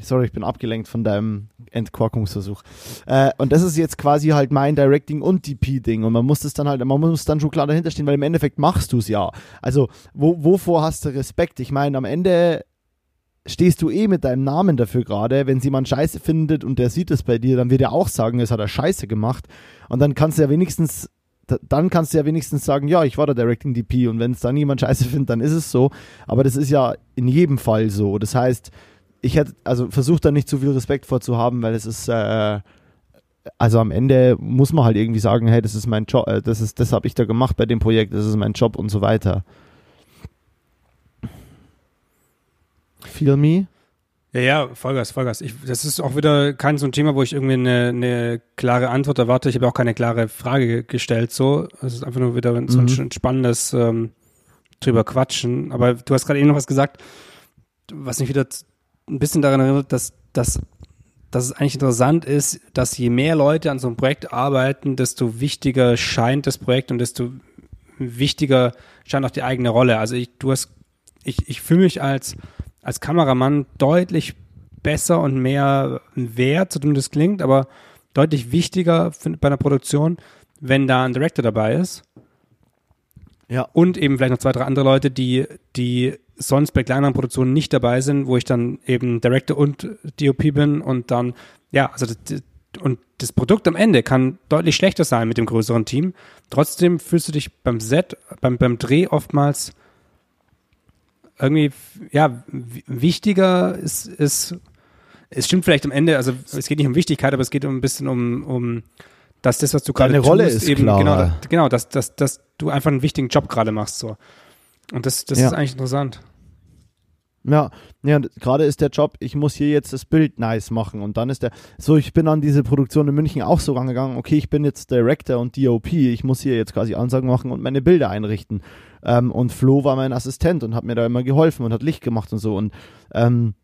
sorry, ich bin abgelenkt von deinem Entkorkungsversuch. Äh, und das ist jetzt quasi halt mein Directing und DP-Ding. Und man muss das dann halt, man muss dann schon klar dahinter stehen, weil im Endeffekt machst du es ja. Also, wo, wovor hast du Respekt? Ich meine, am Ende stehst du eh mit deinem Namen dafür gerade. Wenn jemand Scheiße findet und der sieht es bei dir, dann wird er auch sagen, es hat er Scheiße gemacht. Und dann kannst du ja wenigstens dann kannst du ja wenigstens sagen, ja, ich war der Directing DP und wenn es dann jemand scheiße findet, dann ist es so. Aber das ist ja in jedem Fall so. Das heißt, ich hätte, also versucht da nicht zu viel Respekt vorzuhaben, weil es ist, äh, also am Ende muss man halt irgendwie sagen, hey, das ist mein Job, äh, das ist, das habe ich da gemacht bei dem Projekt, das ist mein Job und so weiter. Feel me? Ja, ja, Vollgas, Vollgas. Ich, das ist auch wieder kein so ein Thema, wo ich irgendwie eine, eine klare Antwort erwarte. Ich habe auch keine klare Frage gestellt. So, es ist einfach nur wieder so ein, mhm. spannendes ähm, drüber quatschen. Aber du hast gerade eben noch was gesagt, was mich wieder ein bisschen daran erinnert, dass, dass, dass es eigentlich interessant ist, dass je mehr Leute an so einem Projekt arbeiten, desto wichtiger scheint das Projekt und desto wichtiger scheint auch die eigene Rolle. Also ich, du hast, ich, ich fühle mich als, als Kameramann deutlich besser und mehr wert, so dumm das klingt, aber deutlich wichtiger bei einer Produktion, wenn da ein Director dabei ist. Ja. Und eben vielleicht noch zwei, drei andere Leute, die, die sonst bei kleineren Produktionen nicht dabei sind, wo ich dann eben Director und DOP bin und dann, ja, also das, und das Produkt am Ende kann deutlich schlechter sein mit dem größeren Team. Trotzdem fühlst du dich beim Set, beim, beim Dreh oftmals irgendwie, ja, wichtiger ist, ist, es stimmt vielleicht am Ende, also es geht nicht um Wichtigkeit, aber es geht um ein bisschen um, um dass das, was du gerade tust, Rolle ist eben, klarer. genau, genau, dass, dass, dass du einfach einen wichtigen Job gerade machst, so. Und das, das ja. ist eigentlich interessant. Ja, ja gerade ist der Job, ich muss hier jetzt das Bild nice machen und dann ist der, so ich bin an diese Produktion in München auch so rangegangen, okay, ich bin jetzt Director und DOP, ich muss hier jetzt quasi Ansagen machen und meine Bilder einrichten. Ähm, und Flo war mein Assistent und hat mir da immer geholfen und hat Licht gemacht und so und ähm,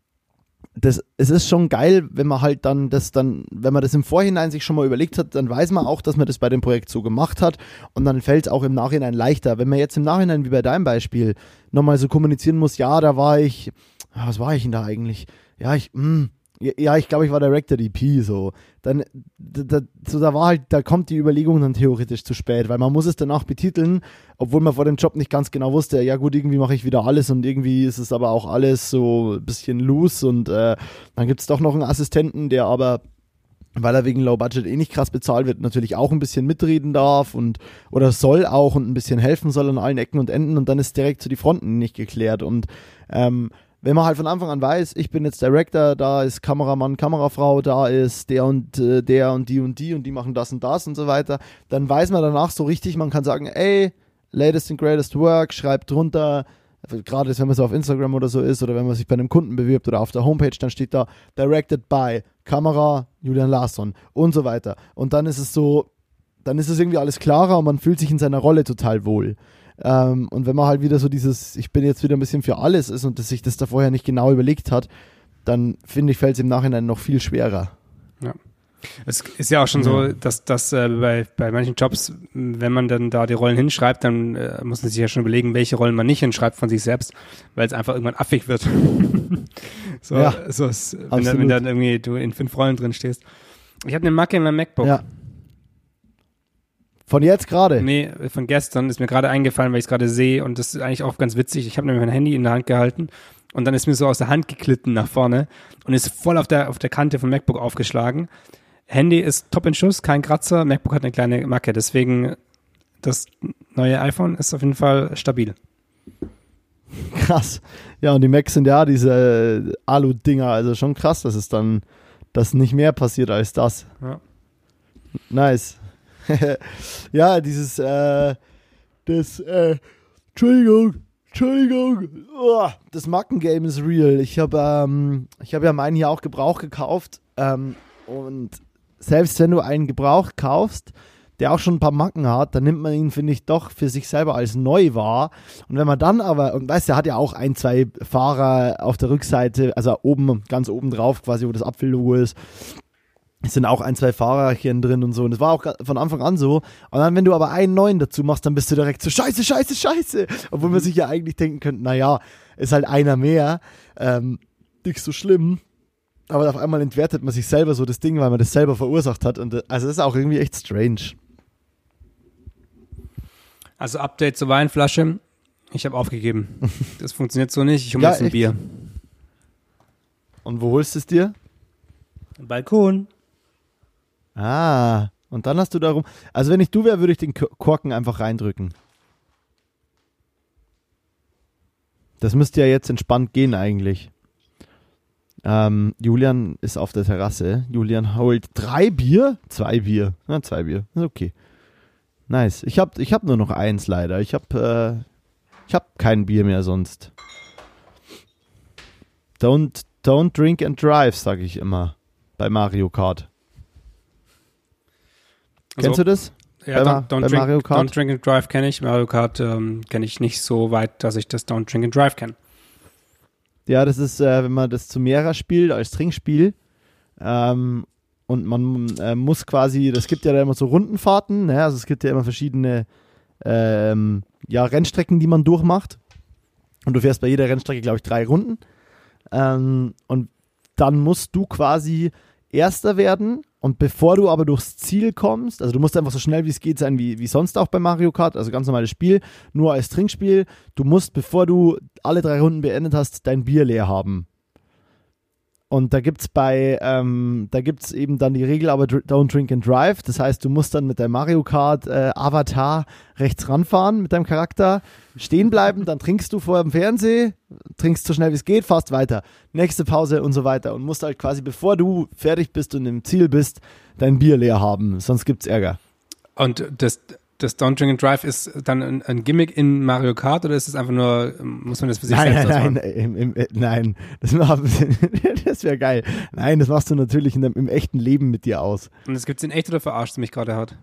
das, es ist schon geil, wenn man halt dann das dann, wenn man das im Vorhinein sich schon mal überlegt hat, dann weiß man auch, dass man das bei dem Projekt so gemacht hat und dann fällt es auch im Nachhinein leichter. Wenn man jetzt im Nachhinein, wie bei deinem Beispiel, nochmal so kommunizieren muss, ja, da war ich, ah, was war ich denn da eigentlich? Ja, ich, mh, hm, ja, ich glaube, ich war Director DP, so. Dann, da, so, da war halt, da kommt die Überlegung dann theoretisch zu spät, weil man muss es danach betiteln, obwohl man vor dem Job nicht ganz genau wusste, ja gut, irgendwie mache ich wieder alles und irgendwie ist es aber auch alles so ein bisschen loose und äh, dann gibt es doch noch einen Assistenten, der aber weil er wegen Low Budget eh nicht krass bezahlt wird, natürlich auch ein bisschen mitreden darf und oder soll auch und ein bisschen helfen soll an allen Ecken und Enden und dann ist direkt zu so die Fronten nicht geklärt und ähm, wenn man halt von Anfang an weiß, ich bin jetzt Director, da ist Kameramann, Kamerafrau, da ist der und äh, der und die und die und die machen das und das und so weiter, dann weiß man danach so richtig, man kann sagen, ey, latest and greatest work, schreibt drunter, gerade wenn man so auf Instagram oder so ist oder wenn man sich bei einem Kunden bewirbt oder auf der Homepage, dann steht da directed by Kamera Julian Larsson und so weiter. Und dann ist es so, dann ist es irgendwie alles klarer und man fühlt sich in seiner Rolle total wohl. Ähm, und wenn man halt wieder so dieses, ich bin jetzt wieder ein bisschen für alles ist und dass sich das da vorher nicht genau überlegt hat, dann finde ich, fällt es im Nachhinein noch viel schwerer. Ja. Es ist ja auch schon so, dass, dass äh, bei, bei manchen Jobs, wenn man dann da die Rollen hinschreibt, dann äh, muss man sich ja schon überlegen, welche Rollen man nicht hinschreibt von sich selbst, weil es einfach irgendwann affig wird. so, ja, so ist, wenn, wenn dann irgendwie du in fünf Rollen drin stehst. Ich habe eine Macke in meinem MacBook. Ja. Von jetzt gerade? Nee, von gestern ist mir gerade eingefallen, weil ich es gerade sehe und das ist eigentlich auch ganz witzig. Ich habe nämlich mein Handy in der Hand gehalten und dann ist mir so aus der Hand geklitten nach vorne und ist voll auf der, auf der Kante vom MacBook aufgeschlagen. Handy ist top in Schuss, kein Kratzer, MacBook hat eine kleine Macke, deswegen das neue iPhone ist auf jeden Fall stabil. Krass. Ja, und die Macs sind ja diese Alu-Dinger, also schon krass, dass es dann, dass nicht mehr passiert als das. Ja. Nice. ja, dieses, äh, das, äh, Entschuldigung, Entschuldigung, oh, das Mackengame ist real. Ich habe ähm, hab ja meinen hier auch Gebrauch gekauft ähm, und selbst wenn du einen Gebrauch kaufst, der auch schon ein paar Macken hat, dann nimmt man ihn, finde ich, doch für sich selber als neu wahr. Und wenn man dann aber, und weißt du, der hat ja auch ein, zwei Fahrer auf der Rückseite, also oben, ganz oben drauf, quasi, wo das Apfellogo ist, es sind auch ein, zwei Fahrerchen drin und so. Und es war auch von Anfang an so. Und dann, wenn du aber einen neuen dazu machst, dann bist du direkt so scheiße, scheiße, scheiße. Obwohl man sich ja eigentlich denken könnte, naja, ist halt einer mehr. Ähm, nicht so schlimm. Aber auf einmal entwertet man sich selber so das Ding, weil man das selber verursacht hat. Und äh, also das ist auch irgendwie echt strange. Also Update zur Weinflasche. Ich habe aufgegeben. Das funktioniert so nicht. Ich hole ja, jetzt ein echt? Bier. Und wo holst du es dir? Balkon. Ah, und dann hast du darum. Also, wenn ich du wäre, würde ich den Korken einfach reindrücken. Das müsste ja jetzt entspannt gehen, eigentlich. Ähm, Julian ist auf der Terrasse. Julian holt drei Bier? Zwei Bier. Na, zwei Bier. Ist okay. Nice. Ich habe ich hab nur noch eins leider. Ich habe äh, ich hab kein Bier mehr sonst. Don't, don't drink and drive, sage ich immer. Bei Mario Kart. Kennst also, du das? Ja, bei, Don't, don't, bei drink, Mario Kart? Don't Drink and Drive kenne ich. Mario Kart ähm, kenne ich nicht so weit, dass ich das Don't Drink and Drive kenne. Ja, das ist, äh, wenn man das zu mehrer spielt, als Trinkspiel. Ähm, und man äh, muss quasi, das gibt ja da immer so Rundenfahrten, ne? also es gibt ja immer verschiedene ähm, ja, Rennstrecken, die man durchmacht. Und du fährst bei jeder Rennstrecke, glaube ich, drei Runden. Ähm, und dann musst du quasi Erster werden. Und bevor du aber durchs Ziel kommst, also du musst einfach so schnell wie es geht sein, wie, wie sonst auch bei Mario Kart, also ganz normales Spiel, nur als Trinkspiel. Du musst, bevor du alle drei Runden beendet hast, dein Bier leer haben. Und da gibt's bei, ähm, da gibt's eben dann die Regel, aber don't drink and drive. Das heißt, du musst dann mit deinem Mario Kart äh, Avatar rechts ranfahren mit deinem Charakter, stehen bleiben, dann trinkst du vor dem Fernseh, trinkst so schnell wie es geht, fast weiter. Nächste Pause und so weiter. Und musst halt quasi, bevor du fertig bist und im Ziel bist, dein Bier leer haben. Sonst gibt's Ärger. Und das, das Don't Drink and Drive ist dann ein, ein Gimmick in Mario Kart oder ist es einfach nur, muss man das für sich Nein, selbst nein, nein, im, im, nein, das, das wäre geil. Nein, das machst du natürlich in deinem, im echten Leben mit dir aus. Und das gibt's in echt oder verarscht mich gerade hart?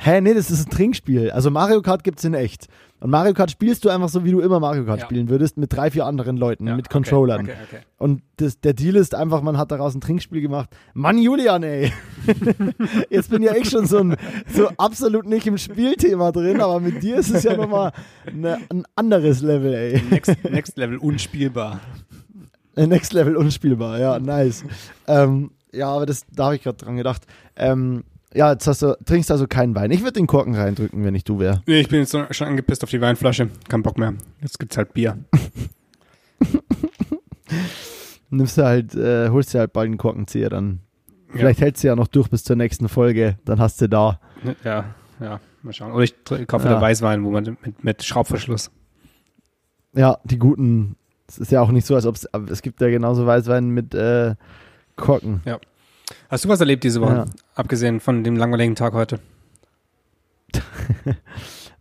Hä, nee, das ist ein Trinkspiel. Also Mario Kart gibt's in echt. Und Mario Kart spielst du einfach so, wie du immer Mario Kart Ja. spielen würdest, mit drei, vier anderen Leuten, Ja, mit okay, Controllern. Okay, okay. Und das, der Deal ist einfach, man hat daraus ein Trinkspiel gemacht. Mann, Julian, ey. Jetzt bin ja ich schon so, ein, so absolut nicht im Spielthema drin, aber mit dir ist es ja nochmal eine, ein anderes Level, ey. Next, next Level unspielbar. Äh, Next Level unspielbar, ja, nice. ähm, ja, aber das, da habe ich gerade dran gedacht. Ähm, ja, jetzt hast du, trinkst also keinen Wein. Ich würde den Korken reindrücken, wenn ich du wäre. Nee, ich bin jetzt schon angepisst auf die Weinflasche. Kein Bock mehr. Jetzt gibt's halt Bier. Nimmst du halt, äh, holst dir halt bald einen Korkenzieher, dann. Ja. Vielleicht hältst du ja noch durch bis zur nächsten Folge, dann hast du da. Ja, ja, mal schauen. Oder ich kaufe Ja. wieder Weißwein, wo man mit, mit Schraubverschluss. Ja, die guten. Es ist ja auch nicht so, als ob es, es gibt ja genauso Weißwein mit äh, Korken. Hast du was erlebt diese Woche? Ja. Abgesehen von dem langweiligen Tag heute.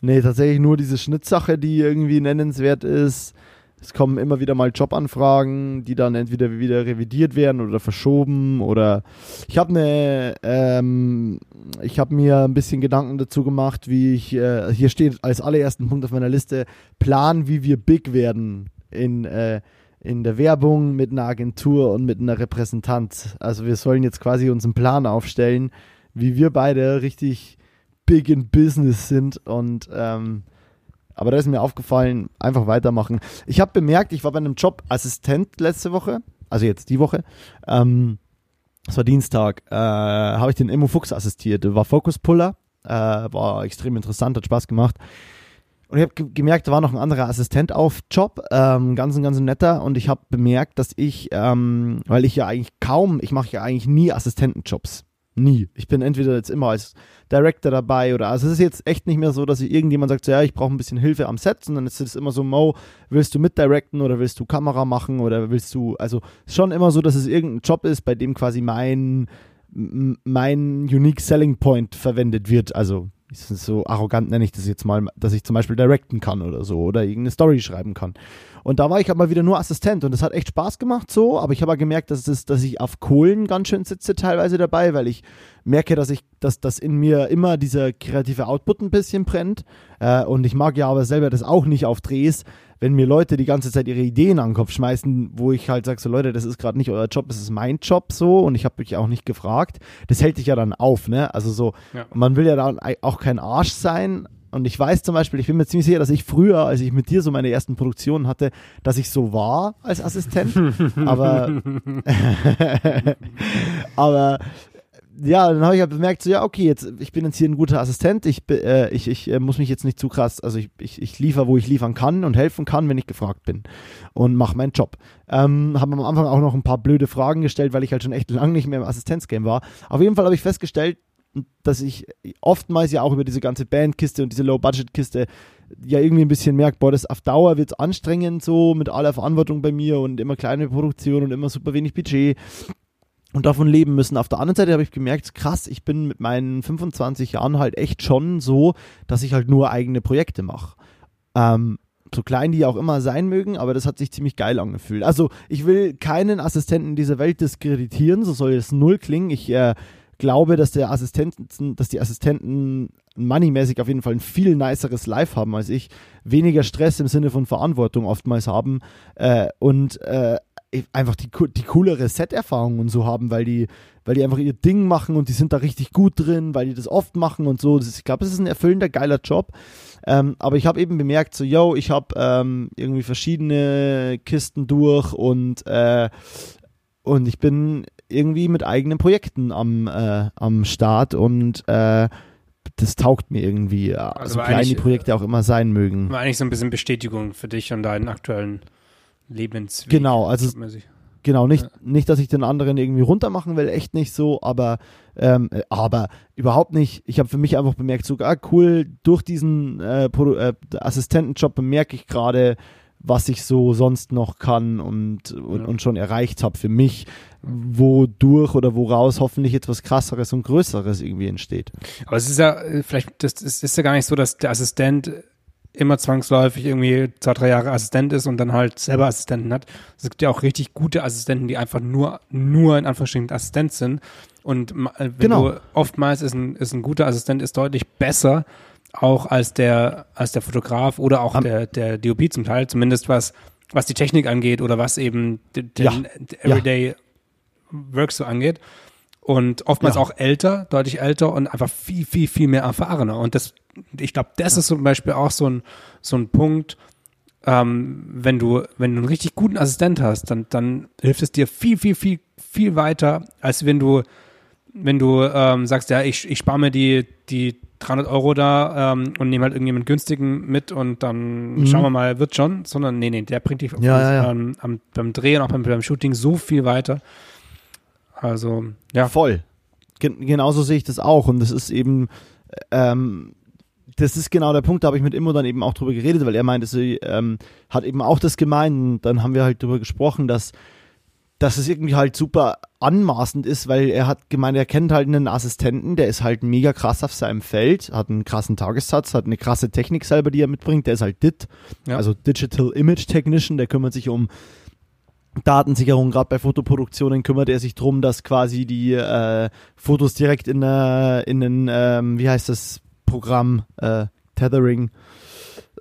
Nee, tatsächlich nur diese Schnittsache, die irgendwie nennenswert ist. Es kommen immer wieder mal Jobanfragen, die dann entweder wieder revidiert werden oder verschoben oder ich habe eine, ähm, ich habe mir ein bisschen Gedanken dazu gemacht, wie ich, äh, hier steht als allerersten Punkt auf meiner Liste, Plan, wie wir big werden in, äh, in der Werbung mit einer Agentur und mit einer Repräsentant. Also wir sollen jetzt quasi uns einen Plan aufstellen, wie wir beide richtig big in business sind und ähm, aber da ist mir aufgefallen, einfach weitermachen. Ich habe bemerkt, ich war bei einem Job Assistent letzte Woche, also jetzt die Woche. Ähm, das war Dienstag. Äh, habe ich den Immo Fuchs assistiert. War Focus-Puller. Äh, war extrem interessant, hat Spaß gemacht. Und ich habe ge gemerkt, da war noch ein anderer Assistent auf Job, ähm, ganz ganz netter. Und ich habe bemerkt, dass ich, ähm, weil ich ja eigentlich kaum, ich mache ja eigentlich nie Assistentenjobs. Nie. Ich bin entweder jetzt immer als Director dabei oder also es ist jetzt echt nicht mehr so, dass irgendjemand sagt, so, ja, ich brauche ein bisschen Hilfe am Set, sondern es ist immer so, Mo, willst du mitdirecten oder willst du Kamera machen oder willst du, also schon immer so, dass es irgendein Job ist, bei dem quasi mein, mein Unique Selling Point verwendet wird. Also so arrogant nenne ich das jetzt mal, dass ich zum Beispiel directen kann oder so oder irgendeine Story schreiben kann. Und da war ich aber wieder nur Assistent und das hat echt Spaß gemacht so, aber ich habe auch gemerkt, dass, es, dass ich auf Kohlen ganz schön sitze teilweise dabei, weil ich merke, dass ich, dass, dass in mir immer dieser kreative Output ein bisschen brennt. Äh, und ich mag ja aber selber das auch nicht auf Drehs, wenn mir Leute die ganze Zeit ihre Ideen an den Kopf schmeißen, wo ich halt sage, so Leute, das ist gerade nicht euer Job, das ist mein Job so und ich habe mich auch nicht gefragt. Das hält dich ja dann auf, ne? Also so, Ja. man will ja dann auch kein Arsch sein. Und ich weiß zum Beispiel, ich bin mir ziemlich sicher, dass ich früher, als ich mit dir so meine ersten Produktionen hatte, dass ich so war als Assistent. aber, aber ja, dann habe ich halt bemerkt, so ja, okay, jetzt, ich bin jetzt hier ein guter Assistent, ich, äh, ich, ich äh, muss mich jetzt nicht zu krass, also ich, ich, ich liefere, wo ich liefern kann und helfen kann, wenn ich gefragt bin und mache meinen Job. Ähm, habe am Anfang auch noch ein paar blöde Fragen gestellt, weil ich halt schon echt lange nicht mehr im Assistenzgame war. Auf jeden Fall habe ich festgestellt, dass ich oftmals ja auch über diese ganze Bandkiste und diese Low-Budget-Kiste ja irgendwie ein bisschen merke, boah, das auf Dauer wird anstrengend so mit aller Verantwortung bei mir und immer kleine Produktion und immer super wenig Budget und davon leben müssen. Auf der anderen Seite habe ich gemerkt, krass, ich bin mit meinen 25 Jahren halt echt schon so, dass ich halt nur eigene Projekte mache. Ähm, so klein die auch immer sein mögen, aber das hat sich ziemlich geil angefühlt. Also ich will keinen Assistenten dieser Welt diskreditieren, so soll es null klingen. Ich äh, glaube, dass der Assistenten, dass die Assistenten moneymäßig auf jeden Fall ein viel niceres Live haben als ich, weniger Stress im Sinne von Verantwortung oftmals haben äh, und äh, einfach die, die coolere Set-Erfahrung und so haben, weil die, weil die einfach ihr Ding machen und die sind da richtig gut drin, weil die das oft machen und so. Ist, ich glaube, es ist ein erfüllender, geiler Job. Ähm, aber ich habe eben bemerkt, so, yo, ich habe ähm, irgendwie verschiedene Kisten durch und, äh, und ich bin irgendwie mit eigenen Projekten am, äh, am Start und äh, das taugt mir irgendwie, also so klein die Projekte auch immer sein mögen. War eigentlich so ein bisschen Bestätigung für dich und deinen aktuellen Lebensweg. Genau, also genau, nicht, ja. nicht, dass ich den anderen irgendwie runtermachen will, echt nicht so, aber, ähm, aber überhaupt nicht. Ich habe für mich einfach bemerkt, sogar ah, cool, durch diesen äh, äh, Assistentenjob bemerke ich gerade, was ich so sonst noch kann und, und, ja. und schon erreicht habe für mich, wodurch oder woraus hoffentlich etwas krasseres und größeres irgendwie entsteht. Aber es ist ja, äh, vielleicht, das, das ist ja gar nicht so, dass der Assistent immer zwangsläufig irgendwie zwei, drei Jahre Assistent ist und dann halt selber Assistenten hat. Es gibt ja auch richtig gute Assistenten, die einfach nur, nur in Anführungsstrichen Assistent sind. Und äh, wenn genau. du oftmals ist ein, ist ein guter Assistent ist deutlich besser auch als der, als der Fotograf oder auch Am der, der DOP zum Teil, zumindest was, was die Technik angeht oder was eben den, ja. Everyday ja. Work so angeht. Und oftmals ja. auch älter, deutlich älter und einfach viel, viel, viel mehr erfahrener. Und das, ich glaube, das ist zum Beispiel auch so ein, so ein Punkt, ähm, wenn du, wenn du einen richtig guten Assistent hast, dann, dann hilft es dir viel, viel, viel, viel weiter, als wenn du, wenn du ähm, sagst, ja, ich, ich spare mir die, die 300 Euro da ähm, und nehme halt irgendjemand günstigen mit und dann mhm. schauen wir mal, wird schon, sondern nee, nee, der bringt dich ja, ja, ja. Ähm, am, beim Drehen, auch beim, beim Shooting so viel weiter. Also, ja. Voll. Gen genauso sehe ich das auch und das ist eben, ähm, das ist genau der Punkt, da habe ich mit Immo dann eben auch drüber geredet, weil er meinte, sie ähm, hat eben auch das gemeint, dann haben wir halt drüber gesprochen, dass dass es irgendwie halt super anmaßend ist, weil er hat gemeint, er kennt halt einen Assistenten, der ist halt mega krass auf seinem Feld, hat einen krassen Tagessatz, hat eine krasse Technik selber, die er mitbringt, der ist halt DIT, ja. also Digital Image Technician, der kümmert sich um Datensicherung, gerade bei Fotoproduktionen kümmert er sich darum, dass quasi die äh, Fotos direkt in, äh, in ein, ähm, wie heißt das Programm, äh, Tethering,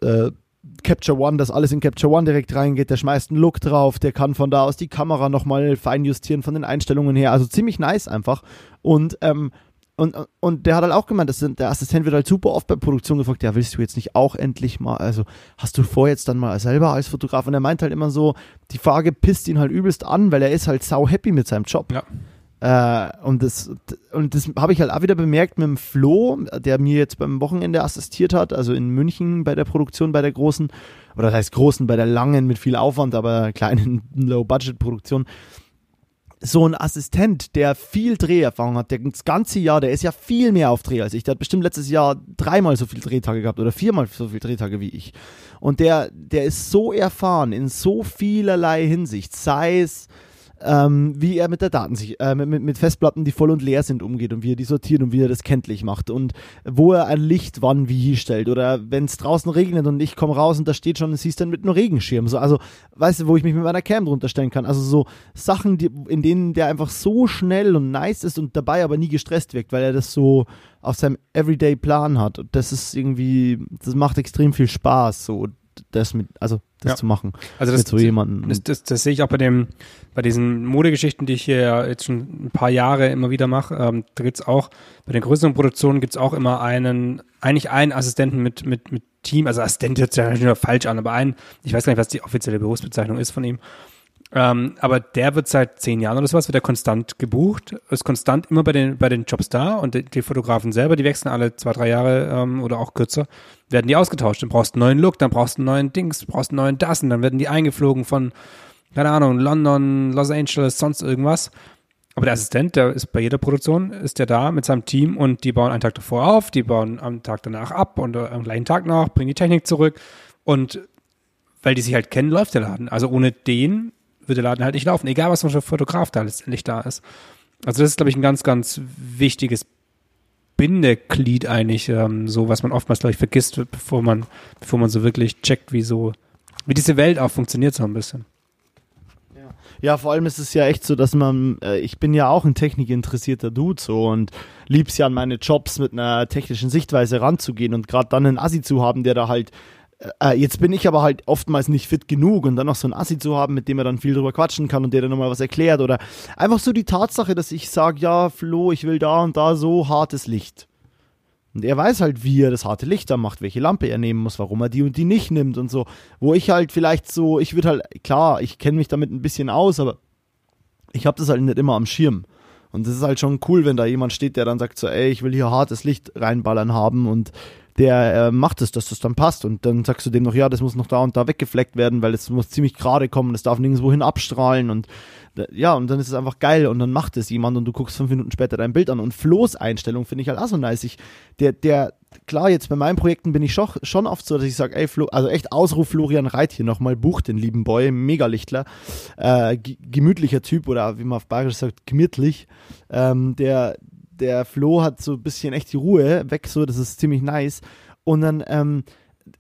äh, Capture One, dass alles in Capture One direkt reingeht, der schmeißt einen Look drauf, der kann von da aus die Kamera nochmal feinjustieren von den Einstellungen her, also ziemlich nice einfach. Und ähm, und, und der hat halt auch gemeint, das sind, der Assistent wird halt super oft bei Produktion gefragt, ja, willst du jetzt nicht auch endlich mal, also hast du vor jetzt dann mal selber als Fotograf? Und er meint halt immer so, die Frage pisst ihn halt übelst an, weil er ist halt sau happy mit seinem Job. Ja. Äh, und das, und das habe ich halt auch wieder bemerkt mit dem Flo, der mir jetzt beim Wochenende assistiert hat, also in München bei der Produktion, bei der großen, oder das heißt großen, bei der langen mit viel Aufwand, aber kleinen Low-Budget-Produktion. So ein Assistent, der viel Dreherfahrung hat, der das ganze Jahr, der ist ja viel mehr auf Dreh als ich. Der hat bestimmt letztes Jahr dreimal so viele Drehtage gehabt oder viermal so viele Drehtage wie ich. Und der, der ist so erfahren in so vielerlei Hinsicht, sei es ähm, wie er mit der Daten sich, äh, mit, mit, Festplatten, die voll und leer sind, umgeht und wie er die sortiert und wie er das kenntlich macht und wo er ein Licht wann wie stellt oder wenn es draußen regnet und ich komme raus und da steht schon, siehst dann mit einem Regenschirm. So, also, weißt du, wo ich mich mit meiner Cam drunter stellen kann. Also so Sachen, die, in denen der einfach so schnell und nice ist und dabei aber nie gestresst wirkt, weil er das so auf seinem Everyday-Plan hat. Und das ist irgendwie, das macht extrem viel Spaß. So, das mit, also das ja. zu machen. Also das, mit so jemanden. Das, das, das, sehe ich auch bei dem, bei diesen Modegeschichten, die ich hier jetzt schon ein paar Jahre immer wieder mache. Ähm, da gibt's auch, bei den größeren Produktionen gibt's auch immer einen, eigentlich einen Assistenten mit, mit, mit Team, also Assistent hört sich ja falsch an, aber einen, ich weiß gar nicht, was die offizielle Berufsbezeichnung ist von ihm. Ähm, aber der wird seit zehn Jahren oder sowas, wird er konstant gebucht, ist konstant immer bei den, bei den Jobs da und die, die Fotografen selber, die wechseln alle zwei, drei Jahre ähm, oder auch kürzer, werden die ausgetauscht. Dann brauchst du einen neuen Look, dann brauchst du einen neuen Dings, brauchst einen neuen das und dann werden die eingeflogen von, keine Ahnung, London, Los Angeles, sonst irgendwas. Aber der Assistent, der ist bei jeder Produktion, ist der da mit seinem Team und die bauen einen Tag davor auf, die bauen am Tag danach ab und am gleichen Tag noch, bringen die Technik zurück und weil die sich halt kennen, läuft der Laden. Also ohne den würde der Laden halt nicht laufen, egal was für ein Fotograf da letztendlich da ist. Also das ist, glaube ich, ein ganz, ganz wichtiges Bindeglied eigentlich, ähm, so was man oftmals, glaube ich, vergisst, bevor man, bevor man so wirklich checkt, wie so, wie diese Welt auch funktioniert so ein bisschen. Ja, vor allem ist es ja echt so, dass man, äh, ich bin ja auch ein technikinteressierter Dude so und lieb's ja an meine Jobs mit einer technischen Sichtweise ranzugehen und gerade dann einen Assi zu haben, der da halt äh, jetzt bin ich aber halt oftmals nicht fit genug und dann noch so einen Assi zu haben, mit dem er dann viel drüber quatschen kann und der dann nochmal was erklärt oder einfach so die Tatsache, dass ich sage, ja, Flo, ich will da und da so hartes Licht. Und er weiß halt, wie er das harte Licht da macht, welche Lampe er nehmen muss, warum er die und die nicht nimmt und so. Wo ich halt vielleicht so, ich würde halt, klar, ich kenne mich damit ein bisschen aus, aber ich habe das halt nicht immer am Schirm. Und das ist halt schon cool, wenn da jemand steht, der dann sagt so, ey, ich will hier hartes Licht reinballern haben und der äh, macht es, dass das dann passt. Und dann sagst du dem noch, ja, das muss noch da und da weggefleckt werden, weil es muss ziemlich gerade kommen, es darf nirgendwohin abstrahlen und ja, und dann ist es einfach geil und dann macht es jemand und du guckst fünf Minuten später dein Bild an. Und Flo's Einstellung finde ich halt auch so nice. Ich, der, der, klar, jetzt bei meinen Projekten bin ich schon, schon oft so, dass ich sage, ey, Flo, also echt Ausruf Florian Reit hier nochmal, bucht den lieben Boy, Megalichtler, äh, gemütlicher Typ oder wie man auf Bayerisch sagt, gemütlich. Ähm, der, der Flo hat so ein bisschen echt die Ruhe weg, so, das ist ziemlich nice. Und dann, ähm,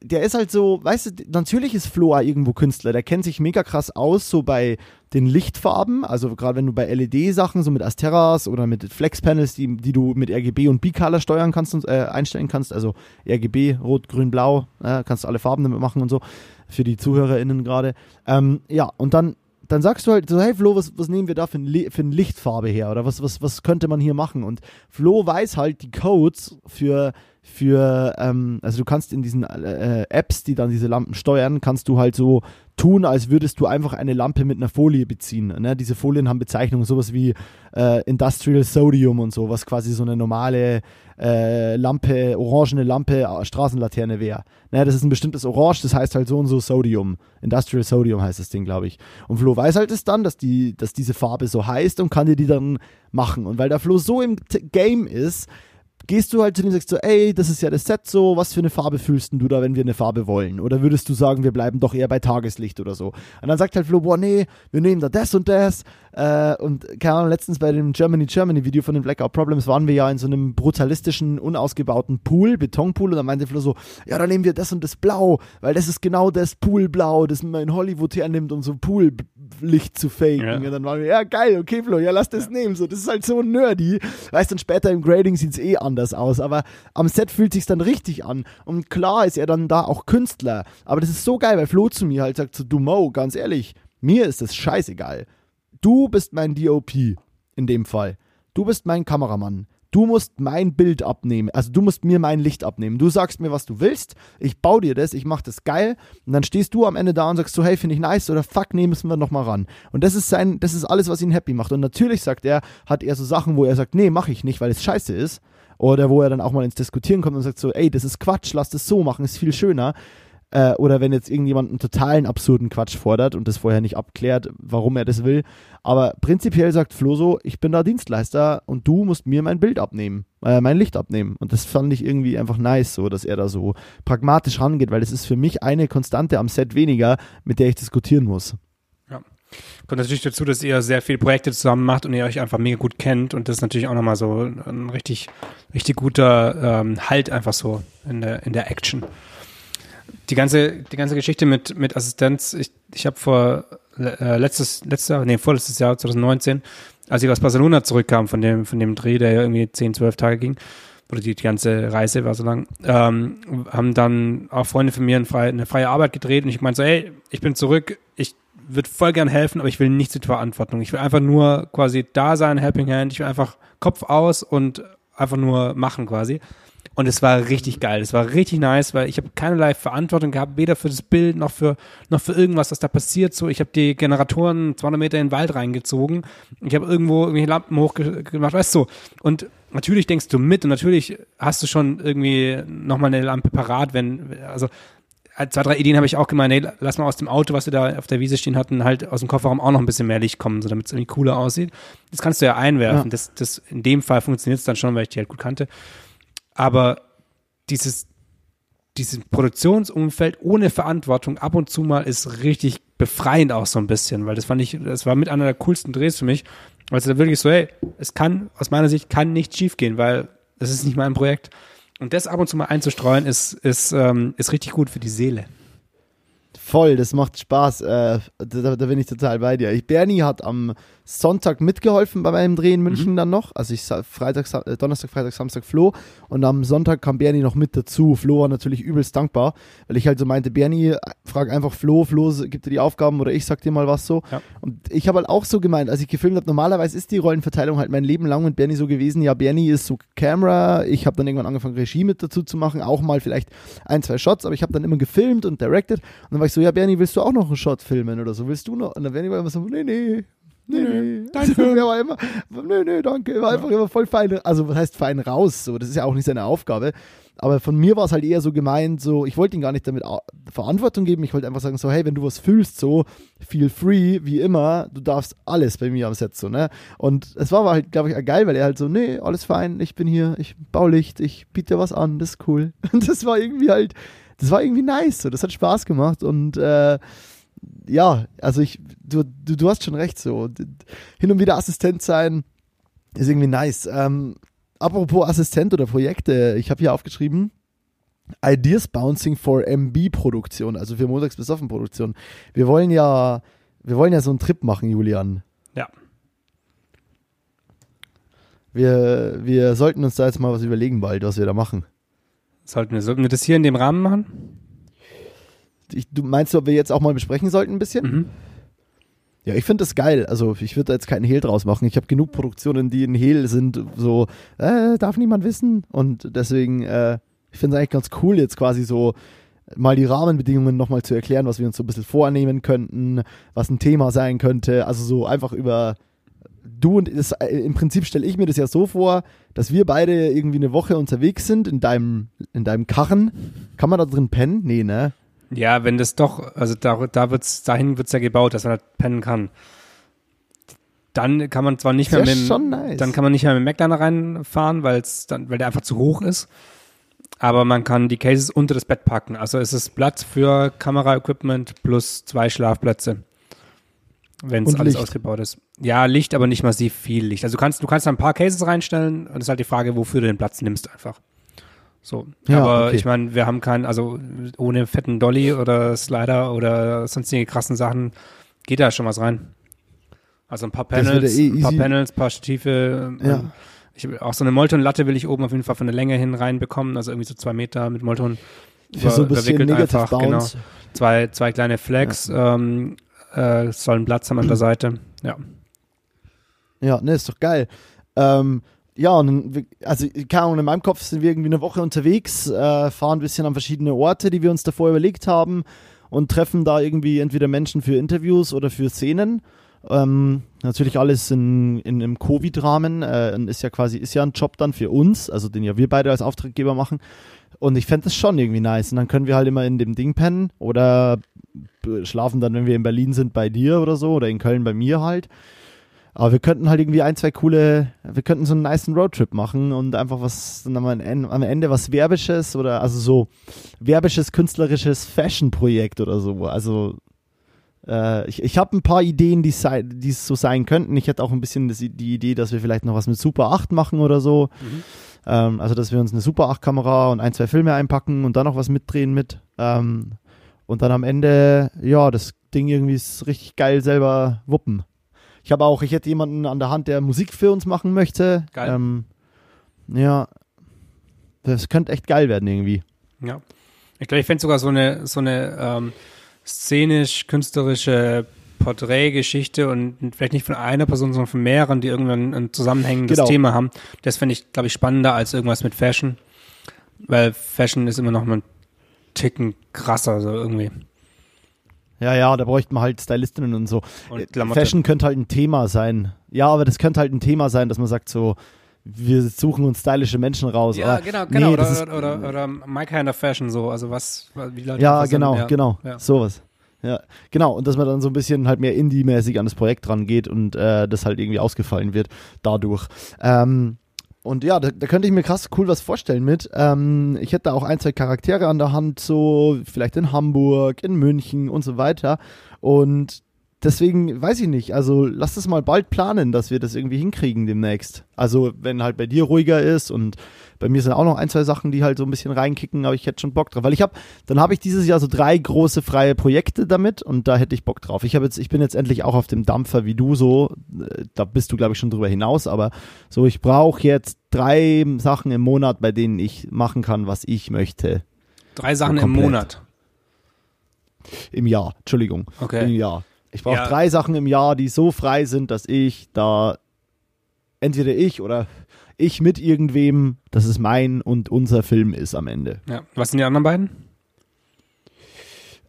der ist halt so, weißt du, natürlich ist Flo irgendwo Künstler, der kennt sich mega krass aus, so bei den Lichtfarben, also gerade wenn du bei LED-Sachen, so mit Asteras oder mit Flex-Panels, die, die du mit RGB und B-Color steuern kannst und äh, einstellen kannst, also RGB, Rot, Grün, Blau, äh, kannst du alle Farben damit machen und so, für die ZuhörerInnen gerade. Ähm, ja, und dann dann sagst du halt so, hey Flo, was, was nehmen wir da für, ein für eine Lichtfarbe her? Oder was, was, was könnte man hier machen? Und Flo weiß halt die Codes für, für ähm, also du kannst in diesen äh, Apps, die dann diese Lampen steuern, kannst du halt so tun, als würdest du einfach eine Lampe mit einer Folie beziehen. Ne? Diese Folien haben Bezeichnungen, sowas wie äh, Industrial Sodium und so, was quasi so eine normale äh, Lampe, orangene Lampe, äh, Straßenlaterne wäre. Ne? Das ist ein bestimmtes Orange, das heißt halt so und so Sodium. Industrial Sodium heißt das Ding, glaube ich. Und Flo weiß halt es dann, dass, die, dass diese Farbe so heißt und kann dir die dann machen. Und weil der Flo so im T Game ist, gehst du halt zu dem und sagst so, ey, das ist ja das Set so, was für eine Farbe fühlst du da, wenn wir eine Farbe wollen? Oder würdest du sagen, wir bleiben doch eher bei Tageslicht oder so? Und dann sagt halt Flo, boah, nee, wir nehmen da das und das. Äh, und keine Ahnung, letztens bei dem Germany Germany Video von den Blackout Problems waren wir ja in so einem brutalistischen, unausgebauten Pool, Betonpool, und dann meinte Flo so, ja, dann nehmen wir das und das Blau, weil das ist genau das Poolblau, das man in Hollywood hernimmt, um so Poollicht zu faken. Ja. Und dann waren wir, ja, geil, okay, Flo, ja, lass das ja. nehmen. So, das ist halt so nerdy. Weißt du, später im Grading sieht es eh an anders aus, aber am Set fühlt sich dann richtig an. Und klar ist er dann da auch Künstler, aber das ist so geil, weil Flo zu mir halt sagt, so, du Mo, ganz ehrlich, mir ist das scheißegal. Du bist mein DOP in dem Fall. Du bist mein Kameramann. Du musst mein Bild abnehmen, also du musst mir mein Licht abnehmen. Du sagst mir, was du willst, ich baue dir das, ich mach das geil und dann stehst du am Ende da und sagst so, hey, finde ich nice oder fuck, nee, müssen wir nochmal ran. Und das ist sein, das ist alles, was ihn happy macht. Und natürlich sagt er, hat er so Sachen, wo er sagt, nee, mach ich nicht, weil es scheiße ist. Oder wo er dann auch mal ins Diskutieren kommt und sagt so, ey, das ist Quatsch, lass das so machen, ist viel schöner. Äh, oder wenn jetzt irgendjemand einen totalen absurden Quatsch fordert und das vorher nicht abklärt, warum er das will. Aber prinzipiell sagt Flo so, ich bin da Dienstleister und du musst mir mein Bild abnehmen, äh, mein Licht abnehmen. Und das fand ich irgendwie einfach nice, so, dass er da so pragmatisch rangeht, weil es ist für mich eine Konstante am Set weniger, mit der ich diskutieren muss. Kommt natürlich dazu, dass ihr sehr viele Projekte zusammen macht und ihr euch einfach mega gut kennt und das ist natürlich auch nochmal so ein richtig, richtig guter ähm, Halt einfach so in der, in der Action. Die ganze, die ganze Geschichte mit, mit Assistenz, ich, ich habe vor äh, letztes, letztes Jahr, nee, vorletztes Jahr, 2019, als ich aus Barcelona zurückkam von dem, von dem Dreh, der ja irgendwie 10, 12 Tage ging, oder die, die ganze Reise war so lang, ähm, haben dann auch Freunde von mir eine freie, eine freie Arbeit gedreht und ich meinte so, hey, ich bin zurück, ich würde voll gern helfen, aber ich will nichts mit Verantwortung. Ich will einfach nur quasi da sein, Helping Hand. Ich will einfach Kopf aus und einfach nur machen quasi. Und es war richtig geil. Es war richtig nice, weil ich habe keinerlei Verantwortung gehabt, weder für das Bild noch für noch für irgendwas, was da passiert. So, ich habe die Generatoren 200 Meter in den Wald reingezogen. Ich habe irgendwo irgendwelche Lampen hochgemacht, weißt du. Und natürlich denkst du mit und natürlich hast du schon irgendwie nochmal eine Lampe parat, wenn also äh, zwei, drei Ideen habe ich auch gemeint, hey, lass mal aus dem Auto, was wir da auf der Wiese stehen hatten, halt aus dem Kofferraum auch noch ein bisschen mehr Licht kommen, so damit es irgendwie cooler aussieht. Das kannst du ja einwerfen. Ja. Das, das, in dem Fall funktioniert es dann schon, weil ich die halt gut kannte. Aber dieses, dieses Produktionsumfeld ohne Verantwortung ab und zu mal ist richtig befreiend auch so ein bisschen, weil das fand ich, das war mit einer der coolsten Drehs für mich. Also da wirklich so, hey, es kann, aus meiner Sicht, kann nicht schief gehen, weil das ist nicht mein Projekt. Und das ab und zu mal einzustreuen, ist, ist, ähm, ist richtig gut für die Seele. Voll, das macht Spaß. Äh, da, da, bin ich total bei dir. Ich, Bernie hat am Sonntag mitgeholfen bei meinem Dreh in München mhm. dann noch. Also ich Freitag, äh, Donnerstag, Freitag, Samstag Flo und am Sonntag kam Bernie noch mit dazu. Flo war natürlich übelst dankbar, weil ich halt so meinte, Bernie, äh, frag einfach Flo, Flo gibt dir die Aufgaben oder ich sag dir mal was so. Ja. Und ich habe halt auch so gemeint, als ich gefilmt habe, normalerweise ist die Rollenverteilung halt mein Leben lang mit Bernie so gewesen. Ja, Bernie ist so Camera, ich habe dann irgendwann angefangen Regie mit dazu zu machen, auch mal vielleicht ein, zwei Shots, aber ich habe dann immer gefilmt und directed und dann war ich so, ja Bernie, willst du auch noch einen Shot filmen oder so? Willst du noch? Und dann Bernie war immer so, nee, nee, Nee, nee, danke. war immer, nee, nee, danke. War einfach immer voll fein. Also, was heißt fein raus? So, das ist ja auch nicht seine Aufgabe. Aber von mir war es halt eher so gemeint, so, ich wollte ihm gar nicht damit Verantwortung geben. Ich wollte einfach sagen, so, hey, wenn du was fühlst, so, feel free, wie immer, du darfst alles bei mir am Set, so, ne? Und es war halt, glaube ich, geil, weil er halt so, nee, alles fein, ich bin hier, ich baue Licht, ich biete dir was an, das ist cool. Und das war irgendwie halt, das war irgendwie nice, so, das hat Spaß gemacht und, äh, ja, also ich, du, du, du hast schon recht, so. Hin und wieder Assistent sein ist irgendwie nice. Ähm, apropos Assistent oder Projekte, ich habe hier aufgeschrieben, Ideas Bouncing for MB-Produktion, also für Montags bis Produktion. Wir wollen ja, wir wollen ja so einen Trip machen, Julian. Ja. Wir, wir sollten uns da jetzt mal was überlegen bald, was wir da machen. Sollten wir, sollten wir das hier in dem Rahmen machen? ich, du meinst ob wir jetzt auch mal besprechen sollten ein bisschen? Mhm. Ja, ich finde das geil. Also ich würde da jetzt keinen Hehl draus machen. Ich habe genug Produktionen, die ein Hehl sind, so, äh, darf niemand wissen. Und deswegen, äh, ich finde es eigentlich ganz cool, jetzt quasi so mal die Rahmenbedingungen nochmal zu erklären, was wir uns so ein bisschen vornehmen könnten, was ein Thema sein könnte. Also so einfach über du und das, äh, im Prinzip stelle ich mir das ja so vor, dass wir beide irgendwie eine Woche unterwegs sind in deinem, in deinem Karren. Kann man da drin pennen? Nee, ne? Ja, wenn das doch, also da, da wird's, dahin wird's ja gebaut, dass man halt pennen kann. Dann kann man zwar nicht mehr mit, schon nice. dann kann man nicht mehr mit dem reinfahren, weil es dann, weil der einfach zu hoch ist. Aber man kann die Cases unter das Bett packen. Also es ist Platz für Kameraequipment plus zwei Schlafplätze. Wenn es alles Licht. ausgebaut ist. Ja, Licht, aber nicht massiv viel Licht. Also du kannst, du kannst da ein paar Cases reinstellen und es ist halt die Frage, wofür du den Platz nimmst einfach. So. Ja, aber okay. ich meine, wir haben keinen, also ohne fetten Dolly oder Slider oder sonstige krassen Sachen geht da schon was rein. Also ein paar Panels, eh ein paar Panels, paar Stative. Ja. Ich, auch so eine Molton-Latte will ich oben auf jeden Fall von der Länge hin reinbekommen, also irgendwie so zwei Meter mit Molton. Für so ein bisschen einfach, genau. Zwei, zwei kleine Flags ja. ähm, äh, sollen Platz haben an der Seite. Ja. Ja, ne, ist doch geil. Ähm, ja, und also keine Ahnung, in meinem Kopf sind wir irgendwie eine Woche unterwegs, äh, fahren ein bisschen an verschiedene Orte, die wir uns davor überlegt haben und treffen da irgendwie entweder Menschen für Interviews oder für Szenen. Ähm, natürlich alles in, in einem Covid-Rahmen. Äh, ist ja quasi, ist ja ein Job dann für uns, also den ja wir beide als Auftraggeber machen. Und ich fände das schon irgendwie nice. Und dann können wir halt immer in dem Ding pennen oder schlafen dann, wenn wir in Berlin sind, bei dir oder so oder in Köln bei mir halt. Aber wir könnten halt irgendwie ein, zwei coole, wir könnten so einen nice Roadtrip machen und einfach was, dann am Ende, am Ende was Werbisches oder also so werbisches, künstlerisches Fashion-Projekt oder so. Also äh, ich, ich habe ein paar Ideen, die es so sein könnten. Ich hätte auch ein bisschen das, die Idee, dass wir vielleicht noch was mit Super 8 machen oder so. Mhm. Ähm, also dass wir uns eine Super 8 Kamera und ein, zwei Filme einpacken und dann noch was mitdrehen mit. Ähm, und dann am Ende, ja, das Ding irgendwie richtig geil selber wuppen. Ich habe auch, ich hätte jemanden an der Hand, der Musik für uns machen möchte. Geil. Ähm, ja, das könnte echt geil werden irgendwie. Ja. Ich glaube, ich fände sogar so eine, so eine ähm, szenisch-künstlerische Porträtgeschichte und vielleicht nicht von einer Person, sondern von mehreren, die irgendwann ein zusammenhängendes genau. Thema haben. Das fände ich, glaube ich, spannender als irgendwas mit Fashion. Weil Fashion ist immer noch mal ein Ticken krasser, so irgendwie. Ja, ja, da bräuchte man halt Stylistinnen und so. Und Fashion könnte halt ein Thema sein. Ja, aber das könnte halt ein Thema sein, dass man sagt so, wir suchen uns stylische Menschen raus. Ja, aber genau, genau. Nee, oder, ist, oder, oder, oder, my kind of fashion so, also was, wie Leute Ja, genau, ja. genau, ja. sowas. Ja, genau. Und dass man dann so ein bisschen halt mehr Indie-mäßig an das Projekt rangeht und äh, das halt irgendwie ausgefallen wird dadurch. Ähm, und ja, da, da, könnte ich mir krass cool was vorstellen mit. Ähm, ich hätte da auch ein, zwei Charaktere an der Hand, so vielleicht in Hamburg, in München und so weiter. Und deswegen weiß ich nicht. Also lass das mal bald planen, dass wir das irgendwie hinkriegen demnächst. Also wenn halt bei dir ruhiger ist und bei mir sind auch noch ein, zwei Sachen, die halt so ein bisschen reinkicken, aber ich hätte schon Bock drauf. Weil ich habe, dann habe ich dieses Jahr so drei große freie Projekte damit und da hätte ich Bock drauf. Ich habe jetzt, ich bin jetzt endlich auch auf dem Dampfer wie du so. Äh, Da bist du, glaube ich, schon drüber hinaus, aber so, ich brauche jetzt drei Sachen im Monat, bei denen ich machen kann, was ich möchte. Drei Sachen im komplett. Monat. Im Jahr, Entschuldigung. Im Okay. Jahr. Ich brauche Ja. drei Sachen im Jahr, die so frei sind, dass ich da entweder ich oder ich mit irgendwem, dass es mein und unser Film ist am Ende. Ja. Was sind die anderen beiden?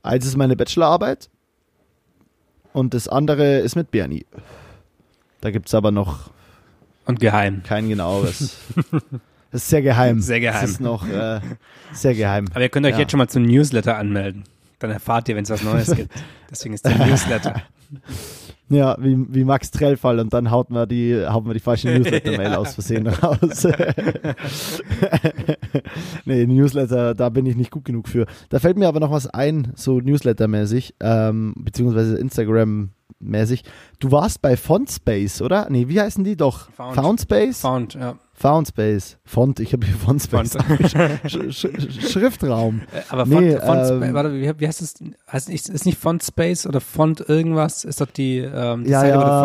Eins ist meine Bachelorarbeit und das andere ist mit Bernie. Da gibt es aber noch Und geheim. kein genaueres. Das ist sehr geheim. Sehr geheim. Das ist noch äh, sehr geheim. Aber ihr könnt euch Ja. jetzt schon mal zum Newsletter anmelden. Dann erfahrt ihr, wenn es was Neues gibt. Deswegen ist der Newsletter. Ja, wie, wie Max Trellfall und dann haut man die, haut man die falsche Newsletter-Mail aus Versehen raus. nee, Newsletter, da bin ich nicht gut genug für. Da fällt mir aber noch was ein, so Newsletter-mäßig, ähm, beziehungsweise Instagram-mäßig. Du warst bei Fontspace, oder? Nee, wie heißen die doch? Found. Foundspace? Found, ja. Foundspace. Font, ich habe hier Fontspace. Sch Sch Schriftraum. Äh, Aber Nee, Font, Font ähm, warte, wie, heißt es? Heißt nicht, ist nicht Font Space oder Font irgendwas? Ist doch die, ähm, die Ja, Seite, wo du ja.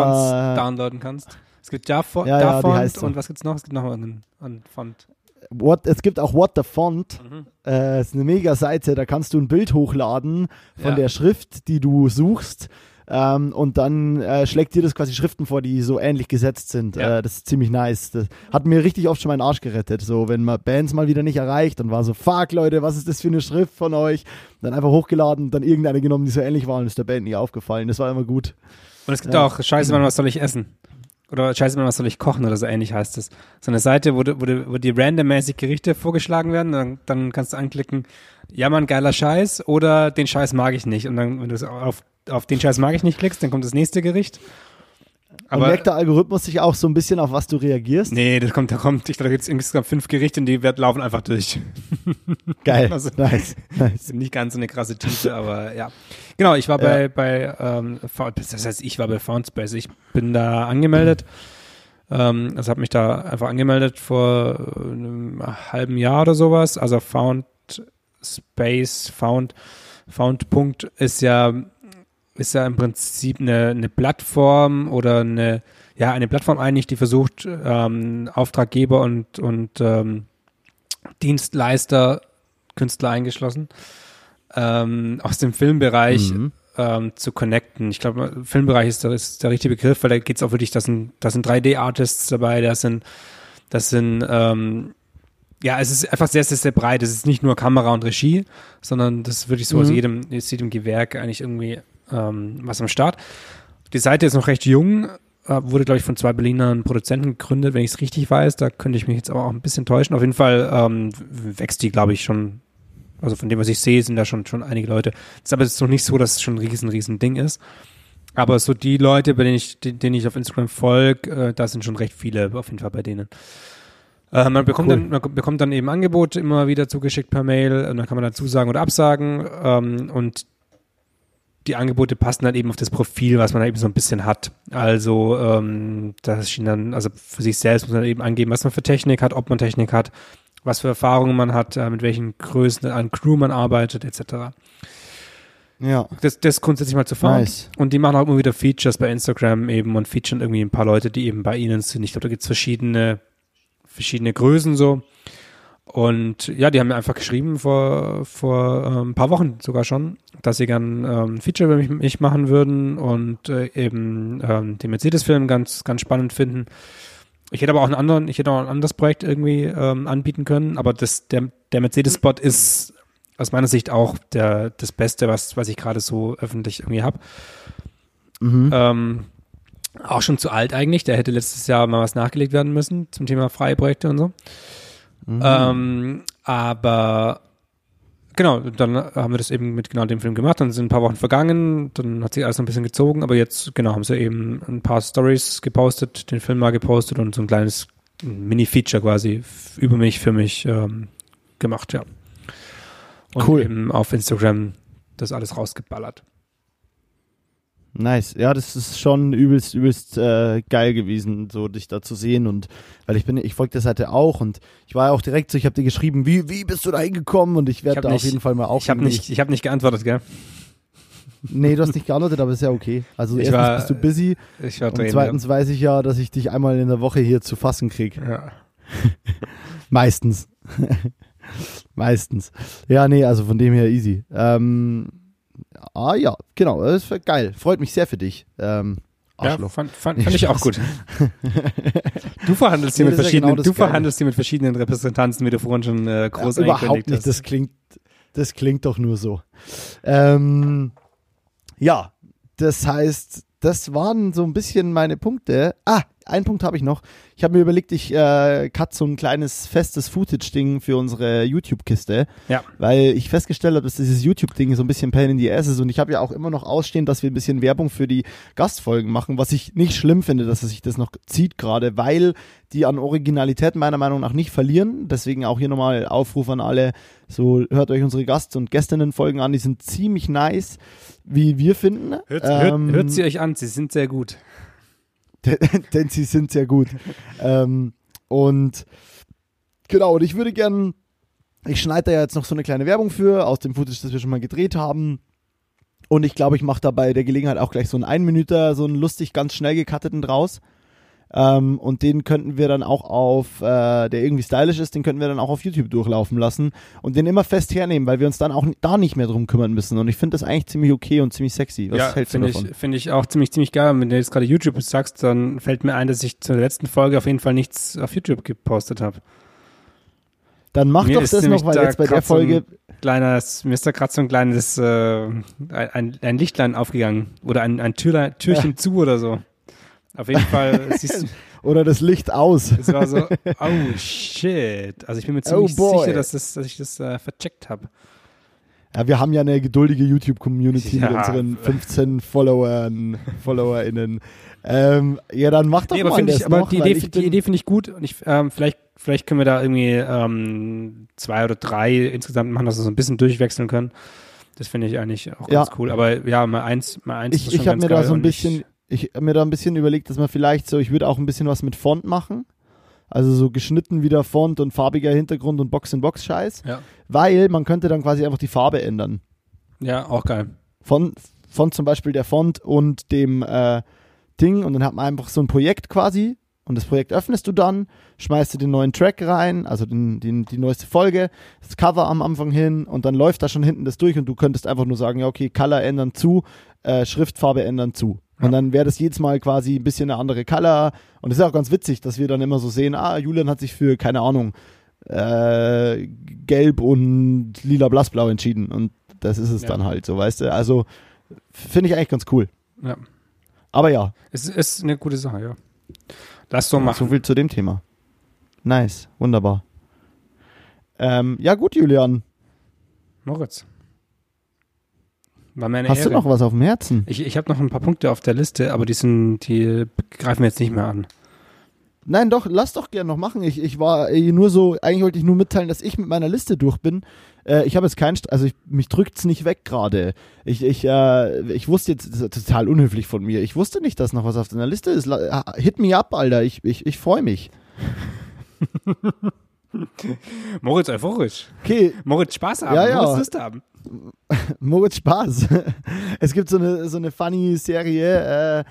Fonts downloaden kannst. Es gibt da, Fo Ja, ja, Font heißt so. und was gibt's noch? Es gibt noch einen, einen Font. What, es gibt auch What the Font. Mhm. Äh, ist eine mega Seite, da kannst du ein Bild hochladen von Ja. der Schrift, die du suchst. Ähm, und dann äh, schlägt dir das quasi Schriften vor, die so ähnlich gesetzt sind. Ja. Äh, das ist ziemlich nice. Das hat mir richtig oft schon meinen Arsch gerettet. So, wenn man Bands mal wieder nicht erreicht und war so, fuck Leute, was ist das für eine Schrift von euch? Dann einfach hochgeladen, dann irgendeine genommen, die so ähnlich waren, ist der Band nie aufgefallen. Das war immer gut. Und es gibt Ja. auch Scheiße, Mann, was soll ich essen? Oder Scheiße, Mann, was soll ich kochen? Oder so ähnlich heißt es. So eine Seite, wo, du, wo, du, wo dir randommäßig Gerichte vorgeschlagen werden. Dann, dann kannst du anklicken, ja, Mann, geiler Scheiß oder den Scheiß mag ich nicht. Und dann, wenn du auf, auf den Scheiß mag ich nicht klickst, dann kommt das nächste Gericht. und Aber merkt der Algorithmus sich auch so ein bisschen, auf was du reagierst? nee, das kommt, da kommt, ich glaube, da gibt es insgesamt fünf Gerichte und die laufen einfach durch. Geil. Also- nice. Nice. nicht ganz so eine krasse Tiefe, aber ja. Genau, ich war Ja. bei, bei ähm, Found- das heißt, ich war bei Foundspace. Ich bin da angemeldet. Ähm, also habe mich da einfach angemeldet vor äh, einem halben Jahr oder sowas. Also Found Space, Found, Found Punkt ist ja ist ja im Prinzip eine, eine Plattform oder eine ja eine Plattform eigentlich, die versucht ähm, Auftraggeber und und ähm, Dienstleister, Künstler eingeschlossen, ähm, aus dem Filmbereich Mhm. ähm, zu connecten. Ich glaube, Filmbereich ist der, ist der richtige Begriff, weil da geht es auch wirklich, das sind, das sind 3D-Artists dabei, das sind, das sind, ähm, ja, es ist einfach sehr, sehr, sehr breit. Es ist nicht nur Kamera und Regie, sondern das ist wirklich so aus Mhm. jedem, aus jedem Gewerk eigentlich irgendwie ähm, was am Start. Die Seite ist noch recht jung, äh, wurde, glaube ich, von zwei Berlinern Produzenten gegründet, wenn ich es richtig weiß. Da könnte ich mich jetzt aber auch ein bisschen täuschen. Auf jeden Fall ähm, wächst die, glaube ich, schon. Also von dem, was ich sehe, sind da schon, schon einige Leute. Es ist aber jetzt noch nicht so, dass es schon ein riesen, riesen Ding ist. Aber so die Leute, bei denen ich, den- denen ich auf Instagram folge, äh, da sind schon recht viele auf jeden Fall bei denen. Äh, man, bekommt Cool. dann, man bekommt dann eben Angebote immer wieder zugeschickt per Mail und dann kann man dann zusagen oder absagen ähm, und die Angebote passen dann eben auf das Profil, was man da eben so ein bisschen hat. Also ähm, das schien dann, also für sich selbst muss man eben angeben, was man für Technik hat, ob man Technik hat, was für Erfahrungen man hat, äh, mit welchen Größen an Crew man arbeitet, etc. Ja. Das, das grundsätzlich mal zu fahren. Nice. Und die machen auch immer wieder Features bei Instagram eben und featuren irgendwie ein paar Leute, die eben bei ihnen sind. Ich glaube, da gibt's verschiedene, verschiedene Größen so. Und ja, die haben mir einfach geschrieben vor, vor ähm, ein paar Wochen sogar schon, dass sie gern ähm, ein Feature über mich, mich machen würden und äh, eben ähm, den Mercedes-Film ganz, ganz spannend finden. Ich hätte aber auch einen anderen, ich hätte auch ein anderes Projekt irgendwie ähm, anbieten können, aber das, der, der Mercedes-Spot ist aus meiner Sicht auch der, das Beste, was, was ich gerade so öffentlich irgendwie habe. Mhm. Ähm, auch schon zu alt eigentlich. Der hätte letztes Jahr mal was nachgelegt werden müssen zum Thema freie Projekte und so. Mhm. Ähm, aber genau, dann haben wir das eben mit genau dem Film gemacht. Dann sind ein paar Wochen vergangen, dann hat sich alles noch ein bisschen gezogen, aber jetzt genau haben sie eben ein paar Stories gepostet, den Film mal gepostet und so ein kleines Mini-Feature quasi über mich, für mich ähm, gemacht, ja. Und Cool. eben auf Instagram das alles rausgeballert. Nice. Ja, das ist schon übelst, übelst äh, geil gewesen, so dich da zu sehen und weil ich bin, ich folge der Seite auch und ich war ja auch direkt so, ich habe dir geschrieben, wie, wie bist du da hingekommen und ich werde da nicht, auf jeden Fall mal auch. Ich habe nicht, ich hab nicht geantwortet, gell? Nee, du hast nicht geantwortet, aber ist ja okay. Also ich erstens war, bist du busy ich war und drin, zweitens ja. weiß ich ja, dass ich dich einmal in der Woche hier zu fassen krieg. Ja. Meistens. Meistens. Ja, nee, also von dem her easy. Ähm, ah ja, genau, das ist geil. Freut mich sehr für dich. Ähm, ja, fand, fand, fand ich auch gut. du verhandelst hier mit verschiedenen, genau du verhandelst hier mit verschiedenen Repräsentanten, wie du vorhin schon äh, groß ja, Überhaupt nicht, hast. das klingt, das klingt doch nur so. Ähm, ja, das heißt, das waren so ein bisschen meine Punkte. Ah, einen Punkt habe ich noch. Ich habe mir überlegt, ich äh, cut so ein kleines festes Footage-Ding für unsere YouTube-Kiste. Ja. Weil ich festgestellt habe, dass dieses YouTube-Ding so ein bisschen Pain in the Ass ist und ich habe ja auch immer noch ausstehend, dass wir ein bisschen Werbung für die Gastfolgen machen, was ich nicht schlimm finde, dass es sich das noch zieht gerade, weil die an Originalität meiner Meinung nach nicht verlieren. Deswegen auch hier nochmal Aufruf an alle, so hört euch unsere Gast- und Gästinnen-Folgen an, die sind ziemlich nice, wie wir finden. Hört, ähm, hört, hört sie euch an, sie sind sehr gut. denn sie sind sehr gut. ähm, und genau, und ich würde gern, ich schneide da ja jetzt noch so eine kleine Werbung für, aus dem Footage, das wir schon mal gedreht haben. Und ich glaube, ich mache da bei der Gelegenheit auch gleich so einen Einminüter, so einen lustig, ganz schnell gecutteten draus. Ähm, und den könnten wir dann auch auf, äh, der irgendwie stylisch ist, den könnten wir dann auch auf YouTube durchlaufen lassen und den immer fest hernehmen, weil wir uns dann auch da nicht mehr drum kümmern müssen. Und ich finde das eigentlich ziemlich okay und ziemlich sexy. Was ja, hältst du davon? Ich, finde ich auch ziemlich, ziemlich geil. Wenn du jetzt gerade YouTube sagst, dann fällt mir ein, dass ich zur letzten Folge auf jeden Fall nichts auf YouTube gepostet habe. Dann mach mir doch das noch, weil da jetzt bei der Folge. So kleines, mir ist da gerade so ein kleines äh, ein, ein Lichtlein aufgegangen oder ein, ein Türlein, Türchen ja. zu oder so. Auf jeden Fall. Oder das Licht aus. Es war so, oh shit. Also ich bin mir oh, ziemlich oh sicher, dass, das, dass ich das äh, vercheckt habe. Ja, wir haben ja eine geduldige YouTube-Community ja. mit unseren 15 Followern, FollowerInnen. Ähm, ja, dann mach doch nee, mal das ich, aber noch, die Idee, die Idee finde ich gut und ich, ähm, vielleicht, vielleicht können wir da irgendwie ähm, zwei oder drei insgesamt machen, dass wir so ein bisschen durchwechseln können. Das finde ich eigentlich auch ja. ganz cool. Aber ja, mal eins, mal eins. Ich, ich habe mir da so ein bisschen, ich habe mir da ein bisschen überlegt, dass man vielleicht so, ich würde auch ein bisschen was mit Font machen. Also so geschnitten wieder Font und farbiger Hintergrund und Box-in-Box-Scheiß. Ja. Weil man könnte dann quasi einfach die Farbe ändern. Ja, auch geil. Von, von zum Beispiel der Font und dem äh, Ding und dann hat man einfach so ein Projekt quasi und das Projekt öffnest du dann, schmeißt du den neuen Track rein, also den, den, die neueste Folge, das Cover am Anfang hin und dann läuft da schon hinten das durch und du könntest einfach nur sagen, ja okay, Color ändern zu, äh, Schriftfarbe ändern zu. Und dann wäre das jedes Mal quasi ein bisschen eine andere Color. Und es ist auch ganz witzig, dass wir dann immer so sehen, ah, Julian hat sich für, keine Ahnung, äh, gelb und lila blassblau entschieden. Und das ist es ja. dann halt so, weißt du? Also finde ich eigentlich ganz cool. Ja. Aber ja. Es ist eine gute Sache, ja. Lass so machen. So viel zu dem Thema. Nice, wunderbar. Ähm, ja, gut, Julian. Moritz. War mir eine Hast Ehre. du noch was auf dem Herzen? Ich, ich habe noch ein paar Punkte auf der Liste, aber die sind, die greifen wir jetzt nicht mehr an. Nein, doch, lass doch gerne noch machen. Ich, ich war nur so, eigentlich wollte ich nur mitteilen, dass ich mit meiner Liste durch bin. Äh, ich habe jetzt keinen, also ich, mich drückt's nicht weg gerade. Ich, ich, äh, ich wusste jetzt, das ist total unhöflich von mir. Ich wusste nicht, dass noch was auf deiner Liste ist. Hit me up, Alter. Ich, ich, ich freue mich. Moritz euphorisch. Okay. Moritz Spaß haben. Ja, ja. Moritz Lust haben. Moritz Spaß. Es gibt so eine, so eine funny Serie, äh,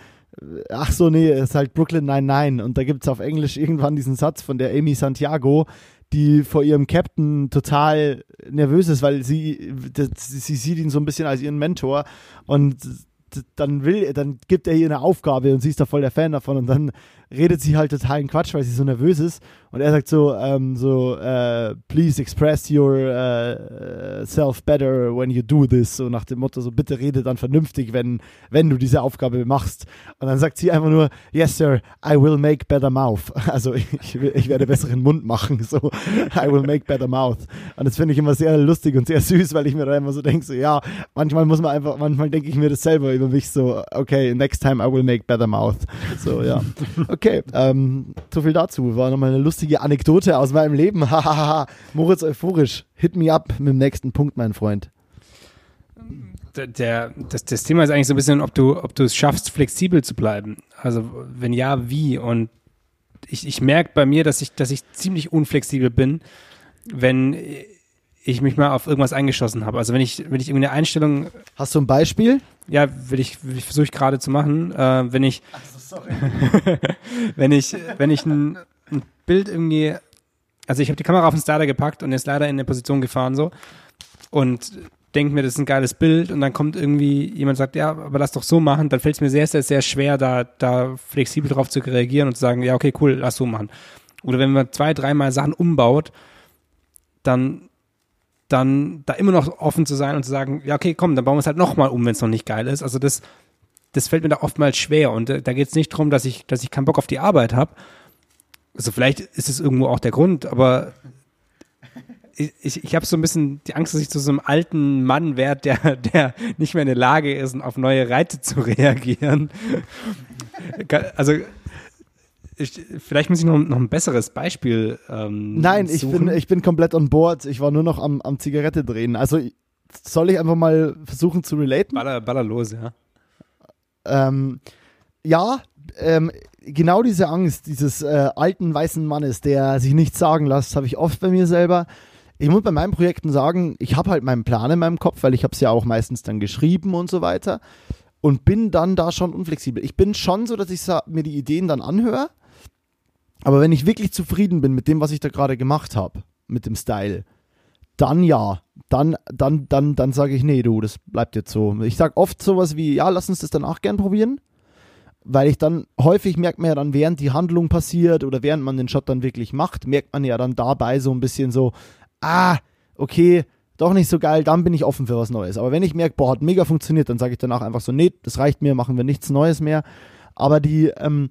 ach so, nee, es ist halt Brooklyn 99 und da gibt es auf Englisch irgendwann diesen Satz von der Amy Santiago, die vor ihrem Captain total nervös ist, weil sie, sie sieht ihn so ein bisschen als ihren Mentor und dann will, dann gibt er ihr eine Aufgabe und sie ist da voll der Fan davon und dann redet sie halt totalen Quatsch, weil sie so nervös ist. Und er sagt so, ähm, so, uh, please express your uh, self better when you do this. So nach dem Motto, so bitte rede dann vernünftig, wenn, wenn du diese Aufgabe machst. Und dann sagt sie einfach nur, yes sir, I will make better mouth. Also ich, ich werde besseren Mund machen. So, I will make better mouth. Und das finde ich immer sehr lustig und sehr süß, weil ich mir da immer so denke, so ja, manchmal muss man einfach, manchmal denke ich mir das selber über mich so, okay, next time I will make better mouth. So, ja. Okay. Okay, ähm, so viel dazu. War nochmal eine lustige Anekdote aus meinem Leben. Hahaha. Moritz euphorisch. Hit me up mit dem nächsten Punkt, mein Freund. der, das, das Thema ist eigentlich so ein bisschen, ob du, ob du es schaffst, flexibel zu bleiben. Also wenn ja, wie? Und ich, ich merke bei mir, dass ich, dass ich ziemlich unflexibel bin, wenn ich mich mal auf irgendwas eingeschossen habe. Also wenn ich, wenn ich irgendwie eine Einstellung. Hast du ein Beispiel? Ja, will ich, will ich versuche ich gerade zu machen. Äh, wenn ich, so, wenn ich, wenn ich ein, ein Bild irgendwie, also ich habe die Kamera auf den Starter gepackt und ist leider in eine Position gefahren so und denke mir, das ist ein geiles Bild und dann kommt irgendwie jemand sagt, ja, aber lass doch so machen, dann fällt es mir sehr, sehr, sehr schwer, da, da flexibel drauf zu reagieren und zu sagen, ja, okay, cool, lass so machen. Oder wenn man zwei, dreimal Sachen umbaut, dann, dann da immer noch offen zu sein und zu sagen, ja, okay, komm, dann bauen wir es halt nochmal um, wenn es noch nicht geil ist. Also das, das fällt mir da oftmals schwer und äh, da geht es nicht darum, dass ich, dass ich keinen Bock auf die Arbeit habe. Also vielleicht ist es irgendwo auch der Grund, aber ich, ich, ich habe so ein bisschen die Angst, dass ich zu so einem alten Mann werde, der, der nicht mehr in der Lage ist, auf neue Reize zu reagieren. Also ich, vielleicht muss ich noch, noch ein besseres Beispiel ähm, Nein, ich bin, ich bin komplett on board. Ich war nur noch am, am Zigarette drehen. Also soll ich einfach mal versuchen zu relaten? Baller, baller los, ja. Ähm, ja, ähm, genau diese Angst dieses äh, alten weißen Mannes, der sich nichts sagen lässt, habe ich oft bei mir selber. Ich muss bei meinen Projekten sagen, ich habe halt meinen Plan in meinem Kopf, weil ich habe es ja auch meistens dann geschrieben und so weiter und bin dann da schon unflexibel. Ich bin schon so, dass ich mir die Ideen dann anhöre, aber wenn ich wirklich zufrieden bin mit dem, was ich da gerade gemacht habe, mit dem Style, dann ja, dann, dann, dann, dann sage ich, nee, du, das bleibt jetzt so. Ich sage oft sowas wie, ja, lass uns das danach gern probieren, weil ich dann häufig merkt man ja dann, während die Handlung passiert oder während man den Shot dann wirklich macht, merkt man ja dann dabei so ein bisschen so, ah, okay, doch nicht so geil, dann bin ich offen für was Neues. Aber wenn ich merke, boah, hat mega funktioniert, dann sage ich danach einfach so, nee, das reicht mir, machen wir nichts Neues mehr. Aber die, ähm,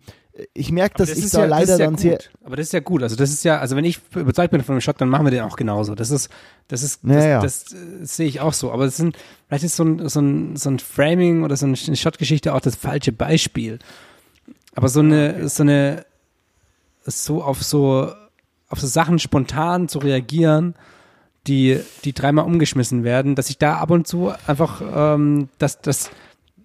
ich merke, dass das ich da ja, leider ja dann sehr. Aber das ist ja gut. Also das ist ja, also wenn ich überzeugt bin von einem Shot, dann machen wir den auch genauso. Das ist, das ist, das, ja, das, das, das sehe ich auch so. Aber es sind, vielleicht ist so ein, so ein, so ein Framing oder so eine Shot-Geschichte auch das falsche Beispiel. Aber so eine, so eine, so auf so auf so Sachen spontan zu reagieren, die, die dreimal umgeschmissen werden, dass ich da ab und zu einfach, ähm, dass, dass,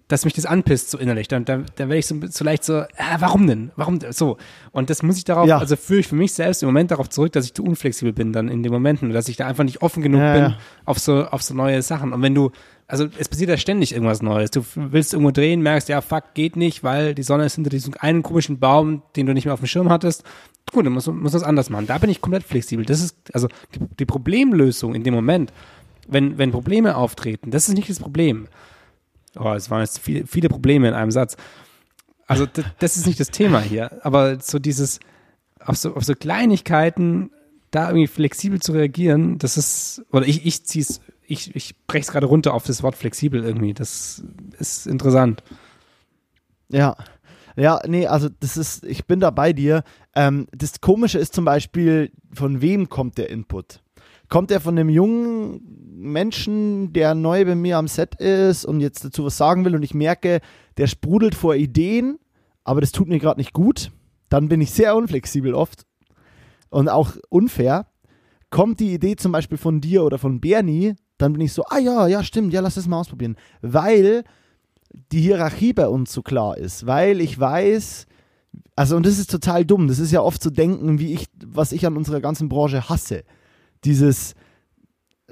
dass mich das anpisst, so innerlich. Dann, dann, dann werde ich so, so leicht so, äh, warum denn? Warum so? Und das muss ich darauf, ja. also führe ich für mich selbst im Moment darauf zurück, dass ich zu unflexibel bin dann in den Momenten, dass ich da einfach nicht offen genug ja, bin ja. auf so, auf so neue Sachen. Und wenn du, also es passiert ja ständig irgendwas Neues. Du willst irgendwo drehen, merkst, ja, fuck, geht nicht, weil die Sonne ist hinter diesem einen komischen Baum, den du nicht mehr auf dem Schirm hattest. Gut, dann muss, muss das anders machen. Da bin ich komplett flexibel. Das ist, also die, die Problemlösung in dem Moment, wenn, wenn Probleme auftreten, das ist nicht das Problem. Oh, es waren jetzt viele, viele Probleme in einem Satz. Also das, ist nicht das Thema hier. Aber so dieses, auf so, auf so Kleinigkeiten da irgendwie flexibel zu reagieren, das ist, oder ich, ich zieh's, ich, ich breche es gerade runter auf das Wort flexibel irgendwie. Das ist interessant. Ja. Ja, nee, also das ist, ich bin da bei dir. Ähm, das Komische ist zum Beispiel, von wem kommt der Input? Kommt er von einem jungen Menschen, der neu bei mir am Set ist und jetzt dazu was sagen will und ich merke, der sprudelt vor Ideen, aber das tut mir gerade nicht gut, dann bin ich sehr unflexibel oft und auch unfair. Kommt die Idee zum Beispiel von dir oder von Bernie, dann bin ich so, ah ja, ja, stimmt, ja, lass das mal ausprobieren. Weil die Hierarchie bei uns so klar ist, weil ich weiß, also und das ist total dumm, das ist ja oft zu so denken, wie ich, was ich an unserer ganzen Branche hasse. Dieses,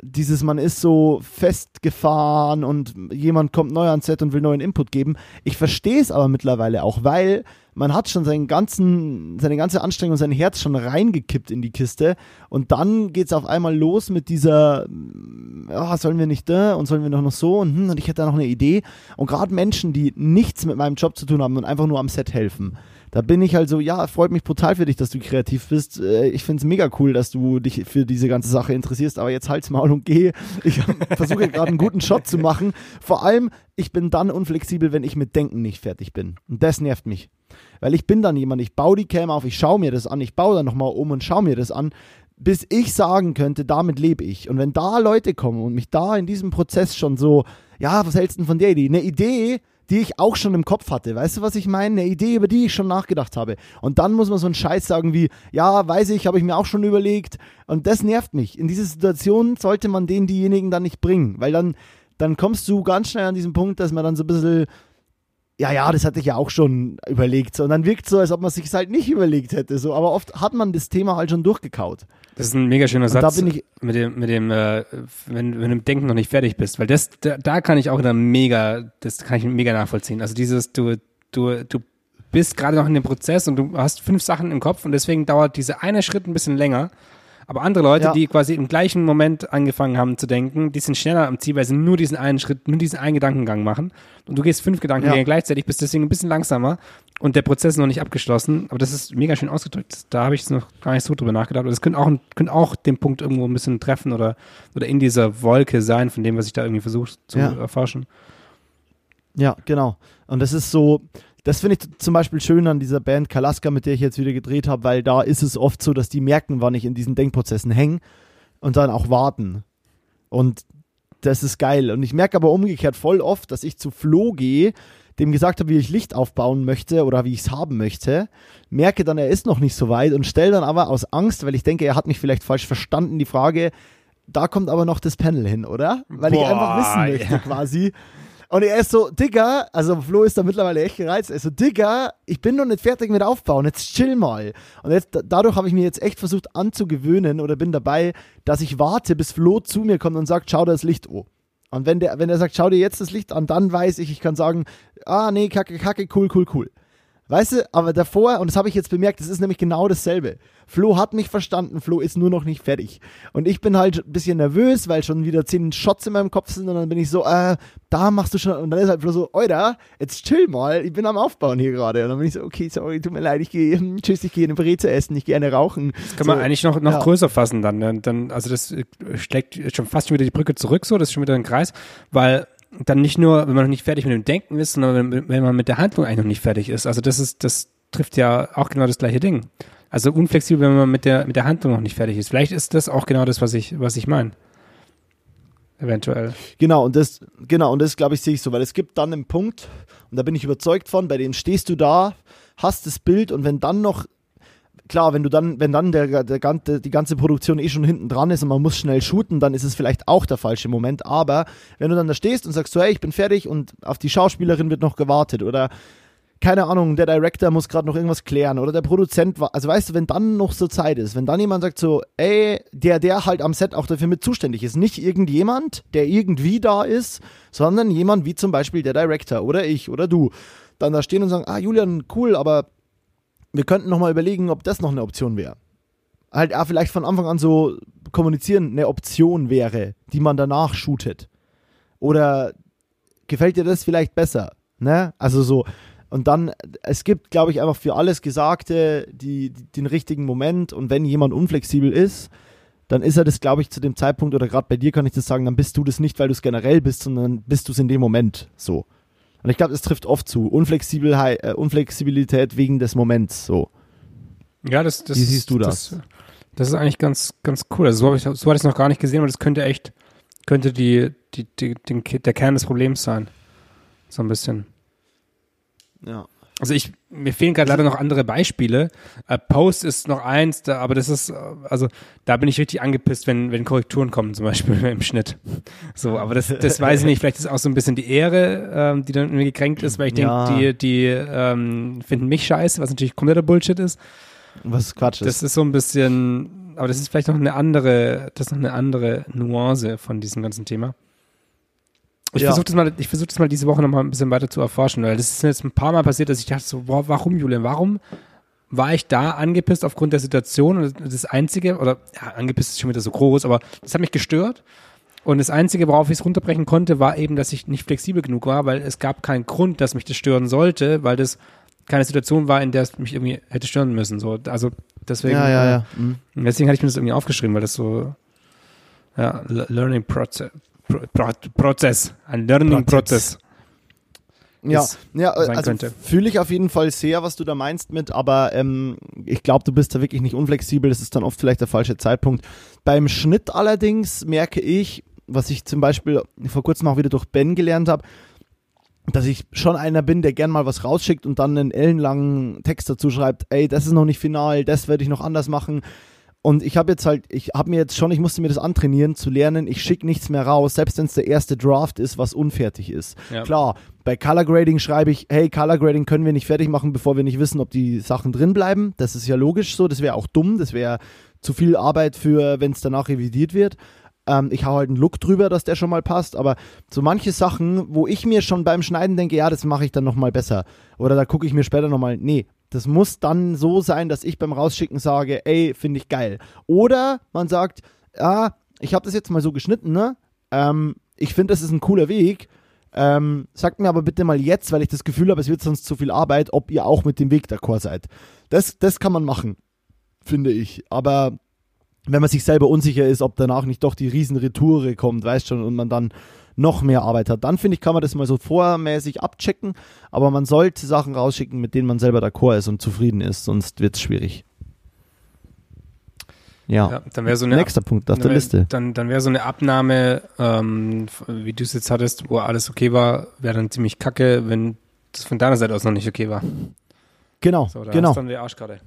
dieses, man ist so festgefahren und jemand kommt neu ans Set und will neuen Input geben. Ich verstehe es aber mittlerweile auch, weil man hat schon seinen ganzen, seine ganze Anstrengung, sein Herz schon reingekippt in die Kiste und dann geht es auf einmal los mit dieser, ja, sollen wir nicht da und sollen wir noch, noch so und, hm, und ich hätte da noch eine Idee. Und gerade Menschen, die nichts mit meinem Job zu tun haben und einfach nur am Set helfen, da bin ich halt so, ja, freut mich brutal für dich, dass du kreativ bist. Äh, ich finde es mega cool, dass du dich für diese ganze Sache interessierst, aber jetzt halt's Maul und geh. Ich versuche gerade einen guten Shot zu machen. Vor allem, ich bin dann unflexibel, wenn ich mit Denken nicht fertig bin. Und das nervt mich. Weil ich bin dann jemand, ich baue die Cam auf, ich schaue mir das an, ich baue dann nochmal um und schaue mir das an, bis ich sagen könnte, damit lebe ich. Und wenn da Leute kommen und mich da in diesem Prozess schon so, ja, was hältst du denn von der Idee? Eine Idee, die ich auch schon im Kopf hatte. Weißt du, was ich meine? Eine Idee, über die ich schon nachgedacht habe. Und dann muss man so einen Scheiß sagen wie, ja, weiß ich, habe ich mir auch schon überlegt. Und das nervt mich. In diese Situation sollte man den diejenigen dann nicht bringen, weil dann dann kommst du ganz schnell an diesen Punkt, dass man dann so ein bisschen, ja, ja, das hatte ich ja auch schon überlegt. Und dann wirkt es so, als ob man sich halt nicht überlegt hätte. So. Aber oft hat man das Thema halt schon durchgekaut. Das ist ein mega schöner Satz. da bin ich, mit dem, mit dem, äh, wenn, wenn du dem Denken noch nicht fertig bist, weil das, da, da kann ich auch wieder mega, das kann ich mega nachvollziehen. Also dieses, du, du, du bist gerade noch in dem Prozess und du hast fünf Sachen im Kopf und deswegen dauert dieser eine Schritt ein bisschen länger. Aber andere Leute, Ja. die quasi im gleichen Moment angefangen haben zu denken, die sind schneller am Ziel, weil sie nur diesen einen Schritt, nur diesen einen Gedankengang machen. Und du gehst fünf Gedankengänge Ja. gleichzeitig, bist deswegen ein bisschen langsamer und der Prozess ist noch nicht abgeschlossen. Aber das ist mega schön ausgedrückt. Da habe ich noch gar nicht so drüber nachgedacht. Aber das könnte auch, könnte auch den Punkt irgendwo ein bisschen treffen oder, oder in dieser Wolke sein, von dem, was ich da irgendwie versuche zu Ja. erforschen. Ja, genau. Und das ist so, das finde ich zum Beispiel schön an dieser Band Kalaska, mit der ich jetzt wieder gedreht habe, weil da ist es oft so, dass die merken, wann ich in diesen Denkprozessen hänge und dann auch warten. Und das ist geil. Und ich merke aber umgekehrt voll oft, dass ich zu Flo gehe, dem gesagt habe, wie ich Licht aufbauen möchte oder wie ich es haben möchte, merke dann, er ist noch nicht so weit und stelle dann aber aus Angst, weil ich denke, er hat mich vielleicht falsch verstanden, die Frage, da kommt aber noch das Panel hin, oder? Weil ich Boah, einfach wissen möchte ja. quasi. Und er ist so, Digga, also Flo ist da mittlerweile echt gereizt, er ist so, Digga, ich bin noch nicht fertig mit Aufbauen, jetzt chill mal. Und jetzt, dadurch habe ich mir jetzt echt versucht anzugewöhnen oder bin dabei, dass ich warte, bis Flo zu mir kommt und sagt, schau dir das Licht an. Und wenn der, wenn er sagt, schau dir jetzt das Licht an, dann weiß ich, ich kann sagen, ah, nee, kacke, kacke, cool, cool, cool. Weißt du, aber davor, und das habe ich jetzt bemerkt, das ist nämlich genau dasselbe. Flo hat mich verstanden, Flo ist nur noch nicht fertig. Und ich bin halt ein bisschen nervös, weil schon wieder zehn Shots in meinem Kopf sind und dann bin ich so, äh, da machst du schon, und dann ist halt Flo so, Oida, jetzt chill mal, ich bin am Aufbauen hier gerade. Und dann bin ich so, okay, sorry, tut mir leid, ich gehe, tschüss, ich gehe eine Breze essen, ich gehe eine rauchen. Das kann man so, eigentlich noch, noch ja. größer fassen dann, dann, dann. Also das äh, schlägt schon fast schon wieder die Brücke zurück, so, das ist schon wieder ein Kreis, weil dann nicht nur, wenn man noch nicht fertig mit dem Denken ist, sondern wenn, wenn man mit der Handlung eigentlich noch nicht fertig ist. Also das ist, das trifft ja auch genau das gleiche Ding. Also unflexibel, wenn man mit der, mit der Handlung noch nicht fertig ist. Vielleicht ist das auch genau das, was ich, was ich meine. Eventuell. Genau, und das, genau, und das glaube ich, sehe ich so, weil es gibt dann einen Punkt, und da bin ich überzeugt von, bei dem stehst du da, hast das Bild und wenn dann noch, klar, wenn du dann, wenn dann der, der, ganze- die ganze Produktion eh schon hinten dran ist und man muss schnell shooten, dann ist es vielleicht auch der falsche Moment. Aber wenn du dann da stehst und sagst so, hey, ich bin fertig und auf die Schauspielerin wird noch gewartet oder keine Ahnung, der Director muss gerade noch irgendwas klären oder der Produzent war, also weißt du, wenn dann noch so Zeit ist, wenn dann jemand sagt so, ey, der, der halt am Set auch dafür mit zuständig ist, nicht irgendjemand, der irgendwie da ist, sondern jemand wie zum Beispiel der Director oder ich oder du, dann da stehen und sagen, ah, Julian, cool, aber wir könnten noch mal überlegen, ob das noch eine Option wäre. Halt auch vielleicht von Anfang an so kommunizieren eine Option wäre, die man danach shootet. Oder gefällt dir das vielleicht besser? Ne? Also so, und dann, es gibt, glaube ich, einfach für alles Gesagte die, die, den richtigen Moment. Und wenn jemand unflexibel ist, dann ist er das, glaube ich, zu dem Zeitpunkt, oder gerade bei dir kann ich das sagen, dann bist du das nicht, weil du es generell bist, sondern bist du es in dem Moment so. Und ich glaube, das trifft oft zu. Unflexibelheit, äh, Unflexibilität wegen des Moments so. Ja, das, das Wie siehst du das? Das, das ist eigentlich ganz, ganz cool. Also so habe ich, so hatte ich es noch gar nicht gesehen, aber das könnte echt, könnte die, die, die, den, der Kern des Problems sein. So ein bisschen. Ja. Also ich, mir fehlen gerade leider noch andere Beispiele. Äh, Post ist noch eins, da, aber das ist, äh, also da bin ich richtig angepisst, wenn, wenn Korrekturen kommen, zum Beispiel im Schnitt. So, aber das, das weiß ich nicht. Vielleicht ist auch so ein bisschen die Ehre, ähm, die dann irgendwie gekränkt ist, weil ich denke, Ja. die, die ähm, finden mich scheiße, was natürlich kompletter Bullshit ist. Was Quatsch ist. Das ist so ein bisschen, aber das ist vielleicht noch eine andere, das ist noch eine andere Nuance von diesem ganzen Thema. Ich Ja. versuche das mal, ich versuche das mal diese Woche noch mal ein bisschen weiter zu erforschen, weil das ist jetzt ein paar Mal passiert, dass ich dachte so, boah, warum Julian, warum war ich da angepisst aufgrund der Situation und das Einzige, oder ja, angepisst ist schon wieder so groß, aber das hat mich gestört und das Einzige, worauf ich es runterbrechen konnte, war eben, dass ich nicht flexibel genug war, weil es gab keinen Grund, dass mich das stören sollte, weil das keine Situation war, in der es mich irgendwie hätte stören müssen. So, also deswegen, ja, ja, ja. Mhm. und Deswegen hatte ich mir das irgendwie aufgeschrieben, weil das so, ja, Le- Learning Process, Pro, Pro, Prozess, ein Learning Prozess. Prozess. Ja, ja also fühle ich auf jeden Fall sehr, was du da meinst mit, aber ähm, ich glaube, du bist da wirklich nicht unflexibel, das ist dann oft vielleicht der falsche Zeitpunkt. Beim Schnitt allerdings merke ich, was ich zum Beispiel vor kurzem auch wieder durch Ben gelernt habe, dass ich schon einer bin, der gern mal was rausschickt und dann einen ellenlangen Text dazu schreibt, ey, das ist noch nicht final, das werde ich noch anders machen. Und ich habe jetzt halt, ich habe mir jetzt schon, ich musste mir das antrainieren, zu lernen, ich schicke nichts mehr raus, selbst wenn es der erste Draft ist, was unfertig ist. Ja. Klar, bei Color Grading schreibe ich, hey, Color Grading können wir nicht fertig machen, bevor wir nicht wissen, ob die Sachen drin bleiben. Das ist ja logisch so, das wäre auch dumm, das wäre zu viel Arbeit für, wenn es danach revidiert wird. Ähm, ich hau halt einen Look drüber, dass der schon mal passt, aber so manche Sachen, wo ich mir schon beim Schneiden denke, ja, das mache ich dann nochmal besser. Oder da gucke ich mir später nochmal, nee, das muss dann so sein, dass ich beim Rausschicken sage, ey, finde ich geil. Oder man sagt, ja, ich habe das jetzt mal so geschnitten, ne? Ähm, ich finde, das ist ein cooler Weg. Ähm, sagt mir aber bitte mal jetzt, weil ich das Gefühl habe, es wird sonst zu viel Arbeit, ob ihr auch mit dem Weg d'accord seid. Das, das kann man machen, finde ich. Aber wenn man sich selber unsicher ist, ob danach nicht doch die riesen Retoure kommt, weißt schon, und man dann noch mehr Arbeit hat, dann finde ich, kann man das mal so vormäßig abchecken, aber man sollte Sachen rausschicken, mit denen man selber d'accord ist und zufrieden ist, sonst wird es schwierig. Ja. Ja, dann wäre so eine Nächster Punkt auf der wär, Liste. Dann, dann wäre so eine Abnahme, ähm, wie du es jetzt hattest, wo alles okay war, wäre dann ziemlich kacke, wenn das von deiner Seite aus noch nicht okay war. Genau, So, da genau. hast dann die Arschkarte.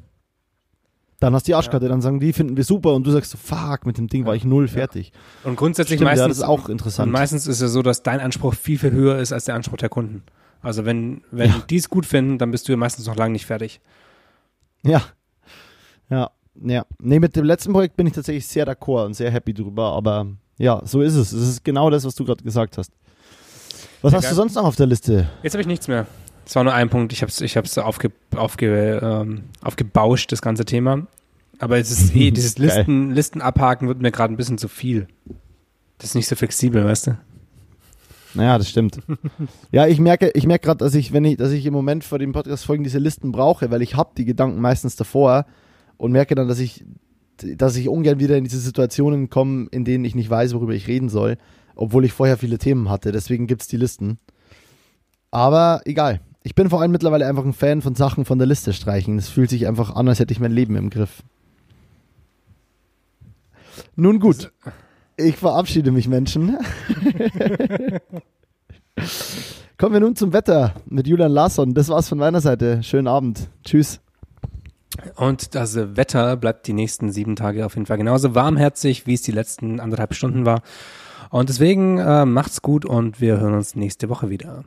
Dann hast du die Arschkarte, dann sagen die, finden wir super und du sagst so, fuck, mit dem Ding war ich null fertig. Und grundsätzlich Stimmt, ja, meistens, das ist auch und interessant. meistens ist es so, dass dein Anspruch viel, viel höher ist als der Anspruch der Kunden. Also wenn, wenn Ja. die es gut finden, dann bist du ja meistens noch lange nicht fertig. Ja. Ja, ja. Nee, mit dem letzten Projekt bin ich tatsächlich sehr d'accord und sehr happy drüber, aber ja, so ist es. Es ist genau das, was du gerade gesagt hast. Was Ja, hast geil. du sonst noch auf der Liste? Jetzt habe ich nichts mehr. Es war nur ein Punkt, ich habe es ich hab's aufge, aufge, ähm, aufgebauscht, das ganze Thema. Aber es ist eh, dieses. Listen, Listen abhaken wird mir gerade ein bisschen zu viel. Das ist nicht so flexibel, weißt du? Naja, das stimmt. ja, ich merke, ich merke gerade, dass ich, wenn ich, dass ich im Moment vor den Podcast-Folgen diese Listen brauche, weil ich habe die Gedanken meistens davor und merke dann, dass ich, dass ich ungern wieder in diese Situationen komme, in denen ich nicht weiß, worüber ich reden soll, obwohl ich vorher viele Themen hatte. Deswegen gibt es die Listen. Aber egal. Ich bin vor allem mittlerweile einfach ein Fan von Sachen von der Liste streichen. Es fühlt sich einfach an, als hätte ich mein Leben im Griff. Nun gut. Ich verabschiede mich, Menschen. Kommen wir nun zum Wetter mit Julian Larsson. Das war's von meiner Seite. Schönen Abend. Tschüss. Und das Wetter bleibt die nächsten sieben Tage auf jeden Fall genauso warmherzig, wie es die letzten anderthalb Stunden war. Und deswegen äh, macht's gut und wir hören uns nächste Woche wieder.